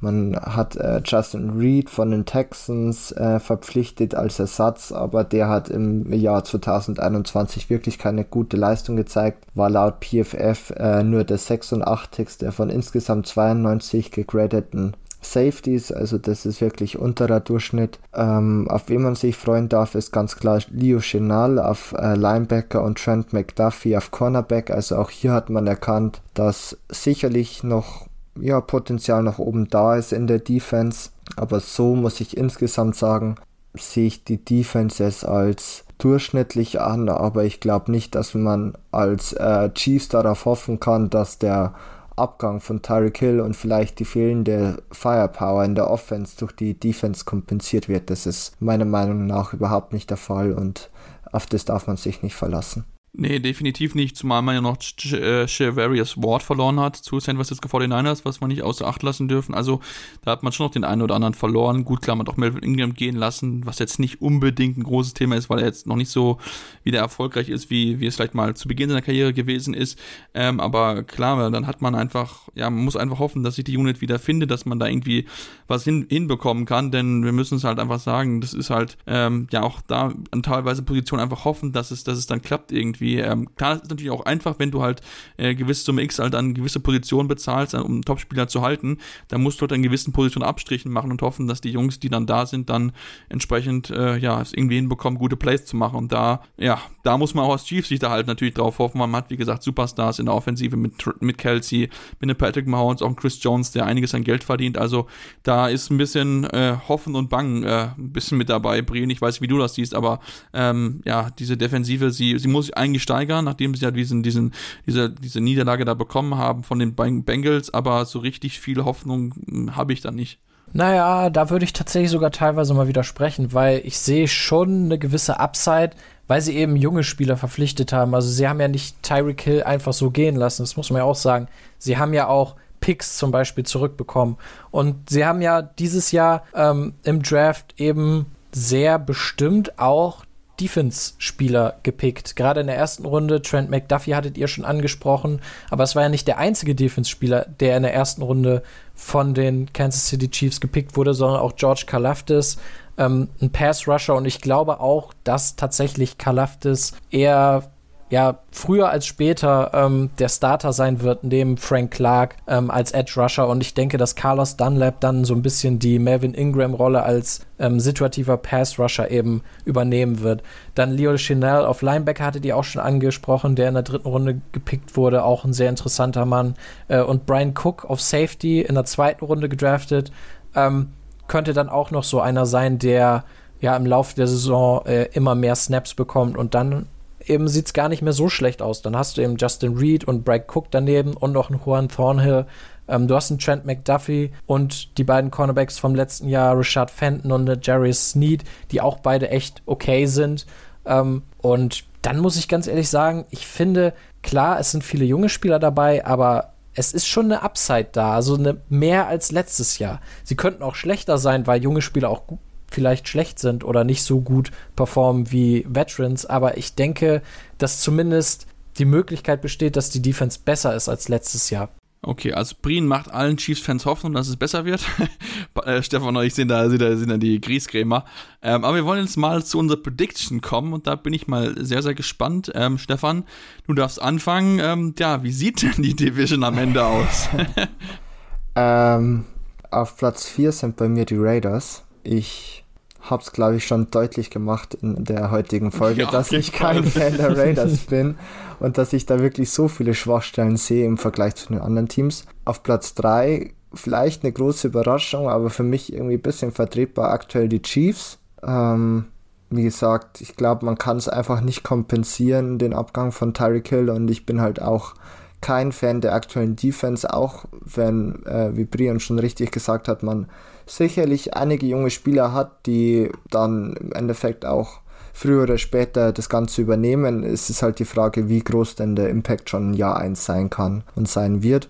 [SPEAKER 2] Man hat äh, Justin Reed von den Texans äh, verpflichtet als Ersatz, aber der hat im Jahr 2021 wirklich keine gute Leistung gezeigt. War laut PFF äh, nur der 86. von insgesamt 92 gegradeten Safeties, also das ist wirklich unterer Durchschnitt. Ähm, auf wen man sich freuen darf, ist ganz klar Leo Chenal auf äh, Linebacker und Trent McDuffie auf Cornerback. Also auch hier hat man erkannt, dass sicherlich noch ja, Potenzial nach oben da ist in der Defense. Aber so muss ich insgesamt sagen, sehe ich die Defenses als durchschnittlich an, aber ich glaube nicht, dass man als äh, Chiefs darauf hoffen kann, dass der Abgang von Tyreek Hill und vielleicht die fehlende Firepower in der Offense durch die Defense kompensiert wird. Das ist meiner Meinung nach überhaupt nicht der Fall und auf das darf man sich nicht verlassen.
[SPEAKER 1] Nee, definitiv nicht, zumal man ja noch äh, Ward verloren hat zu San Francisco 49ers, was wir nicht außer Acht lassen dürfen. Also da hat man schon noch den einen oder anderen verloren. Gut, klar, man hat auch Melvin Ingram gehen lassen, was jetzt nicht unbedingt ein großes Thema ist, weil er jetzt noch nicht so wieder erfolgreich ist, wie, wie es vielleicht mal zu Beginn seiner Karriere gewesen ist. Ähm, aber klar, dann hat man einfach, ja, man muss einfach hoffen, dass sich die Unit wieder findet, dass man da irgendwie was hin, hinbekommen kann, denn wir müssen es halt einfach sagen, das ist halt ähm, ja auch da an teilweise Positionen einfach hoffen, dass es, dass es dann klappt irgendwie irgendwie. Ähm, klar, es ist natürlich auch einfach, wenn du halt äh, gewisse Summe X halt an gewisse Positionen bezahlst, um einen Topspieler zu halten, dann musst du halt an gewissen Positionen Abstrichen machen und hoffen, dass die Jungs, die dann da sind, dann entsprechend äh, ja es irgendwie hinbekommen, gute Plays zu machen. Und da, ja, da muss man auch als Chiefs sich da halt natürlich drauf hoffen. Man hat, wie gesagt, Superstars in der Offensive mit, mit Kelsey, mit einem Patrick Mahomes, auch Chris Jones, der einiges an Geld verdient. Also da ist ein bisschen äh, Hoffen und Bangen äh, ein bisschen mit dabei, Brian. Ich weiß, wie du das siehst, aber ähm, ja, diese Defensive, sie, sie muss eigentlich steigern, nachdem sie ja diesen, diesen, diese, diese Niederlage da bekommen haben von den Bengals, aber so richtig viel Hoffnung hm, habe ich da nicht.
[SPEAKER 3] Naja, da würde ich tatsächlich sogar teilweise mal widersprechen, weil ich sehe schon eine gewisse Upside, weil sie eben junge Spieler verpflichtet haben. Also sie haben ja nicht Tyreek Hill einfach so gehen lassen, das muss man ja auch sagen. Sie haben ja auch Picks zum Beispiel zurückbekommen. Und sie haben ja dieses Jahr ähm, im Draft eben sehr bestimmt auch Defense-Spieler gepickt. Gerade in der ersten Runde, Trent McDuffie hattet ihr schon angesprochen, aber es war ja nicht der einzige Defense-Spieler, der in der ersten Runde von den Kansas City Chiefs gepickt wurde, sondern auch George Kalafdis, ähm, ein Pass-Rusher und ich glaube auch, dass tatsächlich Kalafdis eher ja früher als später ähm, der Starter sein wird, neben Frank Clark ähm, als Edge Rusher. Und ich denke, dass Carlos Dunlap dann so ein bisschen die Melvin Ingram-Rolle als ähm, situativer Pass Rusher eben übernehmen wird. Dann Leo Chanel auf Linebacker hattet ihr auch schon angesprochen, der in der dritten Runde gepickt wurde, auch ein sehr interessanter Mann. Äh, und Brian Cook auf Safety in der zweiten Runde gedraftet. Ähm, könnte dann auch noch so einer sein, der ja im Laufe der Saison äh, immer mehr Snaps bekommt und dann eben sieht es gar nicht mehr so schlecht aus. Dann hast du eben Justin Reed und Brad Cook daneben und noch einen Juan Thornhill. Ähm, du hast einen Trent McDuffie und die beiden Cornerbacks vom letzten Jahr, Richard Fenton und Jerry Sneed, die auch beide echt okay sind. Ähm, und dann muss ich ganz ehrlich sagen, ich finde, klar, es sind viele junge Spieler dabei, aber es ist schon eine Upside da, also eine mehr als letztes Jahr. Sie könnten auch schlechter sein, weil junge Spieler auch vielleicht schlecht sind oder nicht so gut performen wie Veterans, aber ich denke, dass zumindest die Möglichkeit besteht, dass die Defense besser ist als letztes Jahr.
[SPEAKER 1] Okay, also Brien macht allen Chiefs-Fans Hoffnung, dass es besser wird. äh, Stefan und ich sind da, sind da, sind da die Griesgrämer. Ähm, aber wir wollen jetzt mal zu unserer Prediction kommen und da bin ich mal sehr, sehr gespannt. Ähm, Stefan, du darfst anfangen. Ähm, ja, wie sieht denn die Division am Ende aus?
[SPEAKER 2] ähm, auf Platz 4 sind bei mir die Raiders. Ich habe es, glaube ich, schon deutlich gemacht in der heutigen Folge, ja, dass ich kein Fan der Raiders bin und dass ich da wirklich so viele Schwachstellen sehe im Vergleich zu den anderen Teams. Auf Platz 3 vielleicht eine große Überraschung, aber für mich irgendwie ein bisschen vertretbar aktuell die Chiefs. Ähm, wie gesagt, ich glaube, man kann es einfach nicht kompensieren, den Abgang von Tyreek Hill und ich bin halt auch kein Fan der aktuellen Defense, auch wenn, äh, wie Brian schon richtig gesagt hat, man sicherlich einige junge Spieler hat, die dann im Endeffekt auch früher oder später das Ganze übernehmen. Es ist halt die Frage, wie groß denn der Impact schon in Jahr 1 sein kann und sein wird.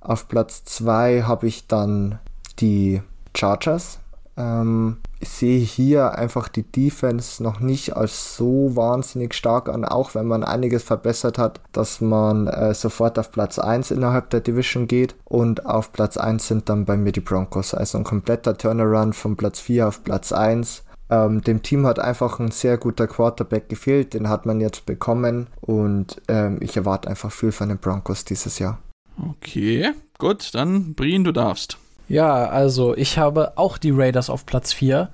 [SPEAKER 2] Auf Platz 2 habe ich dann die Chargers. Ähm, ich sehe hier einfach die Defense noch nicht als so wahnsinnig stark an, auch wenn man einiges verbessert hat, dass man äh, sofort auf Platz 1 innerhalb der Division geht und auf Platz 1 sind dann bei mir die Broncos. Also ein kompletter Turnaround von Platz 4 auf Platz 1. Ähm, dem Team hat einfach ein sehr guter Quarterback gefehlt, den hat man jetzt bekommen und ähm, ich erwarte einfach viel von den Broncos dieses Jahr.
[SPEAKER 1] Okay, gut, dann Brien, du darfst.
[SPEAKER 3] Ja, also ich habe auch die Raiders auf Platz 4.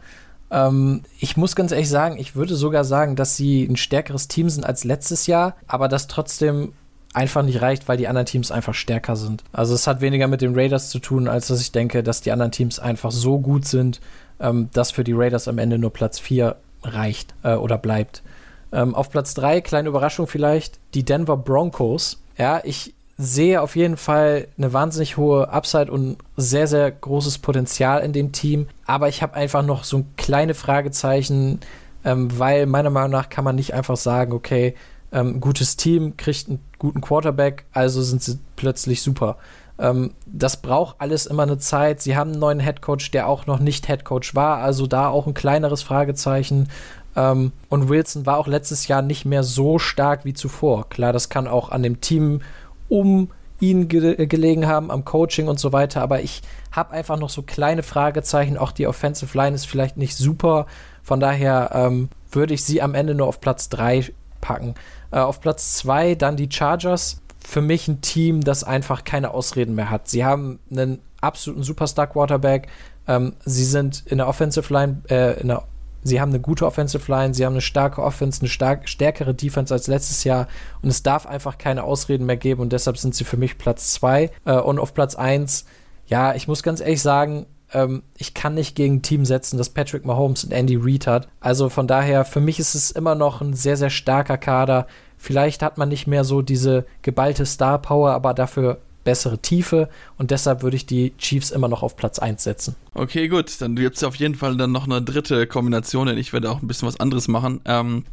[SPEAKER 3] Ähm, ich muss ganz ehrlich sagen, ich würde sogar sagen, dass sie ein stärkeres Team sind als letztes Jahr, aber das trotzdem einfach nicht reicht, weil die anderen Teams einfach stärker sind. Also es hat weniger mit den Raiders zu tun, als dass ich denke, dass die anderen Teams einfach so gut sind, ähm, dass für die Raiders am Ende nur Platz 4 reicht äh, oder bleibt. Ähm, auf Platz 3, kleine Überraschung vielleicht, die Denver Broncos. Ja, ich sehe auf jeden Fall eine wahnsinnig hohe Upside und sehr, sehr großes Potenzial in dem Team. Aber ich habe einfach noch so ein kleine Fragezeichen, ähm, weil meiner Meinung nach kann man nicht einfach sagen, okay, ähm, gutes Team kriegt einen guten Quarterback, also sind sie plötzlich super. Ähm, das braucht alles immer eine Zeit. Sie haben einen neuen Headcoach, der auch noch nicht Headcoach war, also da auch ein kleineres Fragezeichen. Ähm, und Wilson war auch letztes Jahr nicht mehr so stark wie zuvor. Klar, das kann auch an dem Team um ihn ge gelegen haben, am Coaching und so weiter. Aber ich habe einfach noch so kleine Fragezeichen. Auch die Offensive Line ist vielleicht nicht super. Von daher ähm, würde ich sie am Ende nur auf Platz 3 packen. Äh, auf Platz 2 dann die Chargers. Für mich ein Team, das einfach keine Ausreden mehr hat. Sie haben einen absoluten Superstar-Quarterback. Ähm, sie sind in der Offensive Line, äh, in der Sie haben eine gute Offensive Line, sie haben eine starke Offense, eine stark, stärkere Defense als letztes Jahr und es darf einfach keine Ausreden mehr geben und deshalb sind sie für mich Platz 2 äh, und auf Platz 1, ja, ich muss ganz ehrlich sagen, ähm, ich kann nicht gegen ein Team setzen, das Patrick Mahomes und Andy Reid hat. Also von daher, für mich ist es immer noch ein sehr, sehr starker Kader. Vielleicht hat man nicht mehr so diese geballte Star Power, aber dafür bessere Tiefe und deshalb würde ich die Chiefs immer noch auf Platz 1 setzen.
[SPEAKER 1] Okay, gut, dann gibt es auf jeden Fall dann noch eine dritte Kombination, denn ich werde auch ein bisschen was anderes machen. Ähm,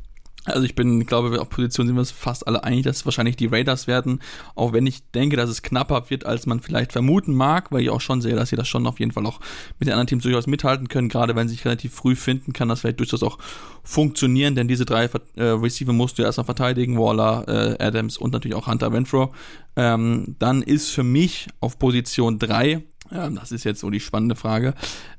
[SPEAKER 1] also ich bin, glaube, auf Position sind wir uns fast alle einig, dass es wahrscheinlich die Raiders werden, auch wenn ich denke, dass es knapper wird, als man vielleicht vermuten mag, weil ich auch schon sehe, dass sie das schon auf jeden Fall auch mit den anderen Teams durchaus mithalten können, gerade wenn sie sich relativ früh finden, kann das vielleicht durchaus auch funktionieren, denn diese drei äh, Receiver musst du erstmal verteidigen, Waller, äh, Adams und natürlich auch Hunter Renfro. Ähm, dann ist für mich auf Position drei das ist jetzt so die spannende Frage.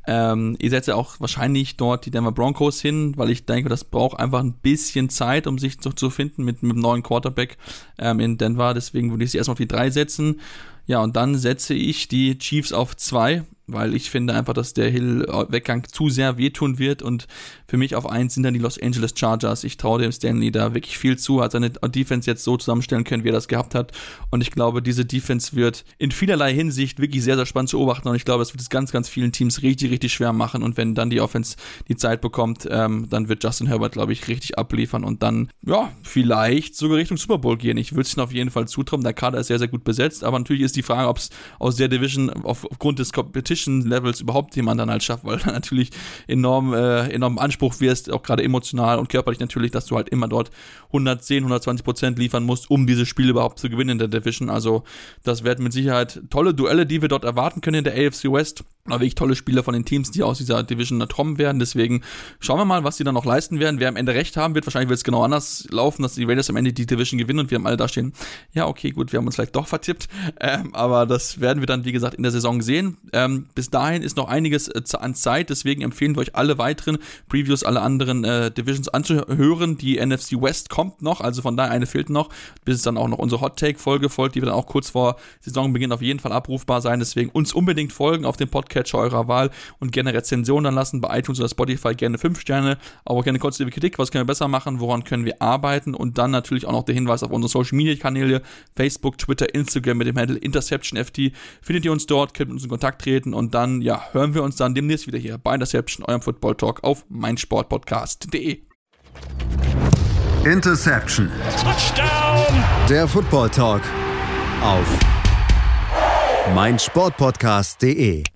[SPEAKER 1] Ähm, ich setze auch wahrscheinlich dort die Denver Broncos hin, weil ich denke, das braucht einfach ein bisschen Zeit, um sich zu, zu finden mit, mit einem neuen Quarterback ähm, in Denver. Deswegen würde ich sie erstmal auf die drei setzen. Ja, und dann setze ich die Chiefs auf zwei weil ich finde einfach, dass der Hill-Weggang zu sehr wehtun wird und für mich auf eins sind dann die Los Angeles Chargers. Ich traue dem Stanley da wirklich viel zu, hat seine Defense jetzt so zusammenstellen können, wie er das gehabt hat. Und ich glaube, diese Defense wird in vielerlei Hinsicht wirklich sehr, sehr spannend zu beobachten. Und ich glaube, es wird es ganz, ganz vielen Teams richtig, richtig schwer machen. Und wenn dann die Offense die Zeit bekommt, ähm, dann wird Justin Herbert, glaube ich, richtig abliefern und dann, ja, vielleicht sogar Richtung Super Bowl gehen. Ich würde es ihm auf jeden Fall zutrauen, der Kader ist sehr, sehr gut besetzt, aber natürlich ist die Frage, ob es aus der Division auf, aufgrund des Competition Competition-Levels überhaupt jemand dann halt schafft, weil du natürlich enorm, äh, enorm Anspruch wirst, auch gerade emotional und körperlich natürlich, dass du halt immer dort 110, 120 Prozent liefern musst, um diese Spiele überhaupt zu gewinnen in der Division. Also das werden mit Sicherheit tolle Duelle, die wir dort erwarten können in der AFC West. Aber wirklich tolle Spieler von den Teams, die aus dieser Division kommen werden. Deswegen schauen wir mal, was die dann noch leisten werden. Wer am Ende recht haben wird, wahrscheinlich wird es genau anders laufen, dass die Raiders am Ende die Division gewinnen und wir haben alle da stehen. Ja, okay, gut, wir haben uns vielleicht doch vertippt. Ähm, aber das werden wir dann, wie gesagt, in der Saison sehen. Ähm, bis dahin ist noch einiges äh, an Zeit. Deswegen empfehlen wir euch alle weiteren Previews, alle anderen äh, Divisions anzuhören. Die NFC West kommt noch, also von daher eine fehlt noch, bis es dann auch noch unsere Hot Take Folge folgt, die wird dann auch kurz vor Saisonbeginn auf jeden Fall abrufbar sein. Deswegen uns unbedingt folgen auf dem Podcast Podcatcher eurer Wahl und gerne Rezensionen dann lassen. Bei iTunes oder Spotify gerne 5 Sterne, aber auch gerne konstruktive Kritik. Was können wir besser machen? Woran können wir arbeiten? Und dann natürlich auch noch der Hinweis auf unsere Social Media Kanäle: Facebook, Twitter, Instagram mit dem Handle InterceptionFT. Findet ihr uns dort, könnt mit uns in Kontakt treten und dann, ja, hören wir uns dann demnächst wieder hier bei Interception, eurem Football Talk auf meinsportpodcast.de.
[SPEAKER 6] Interception. Touchdown. Der Football Talk auf meinsportpodcast.de.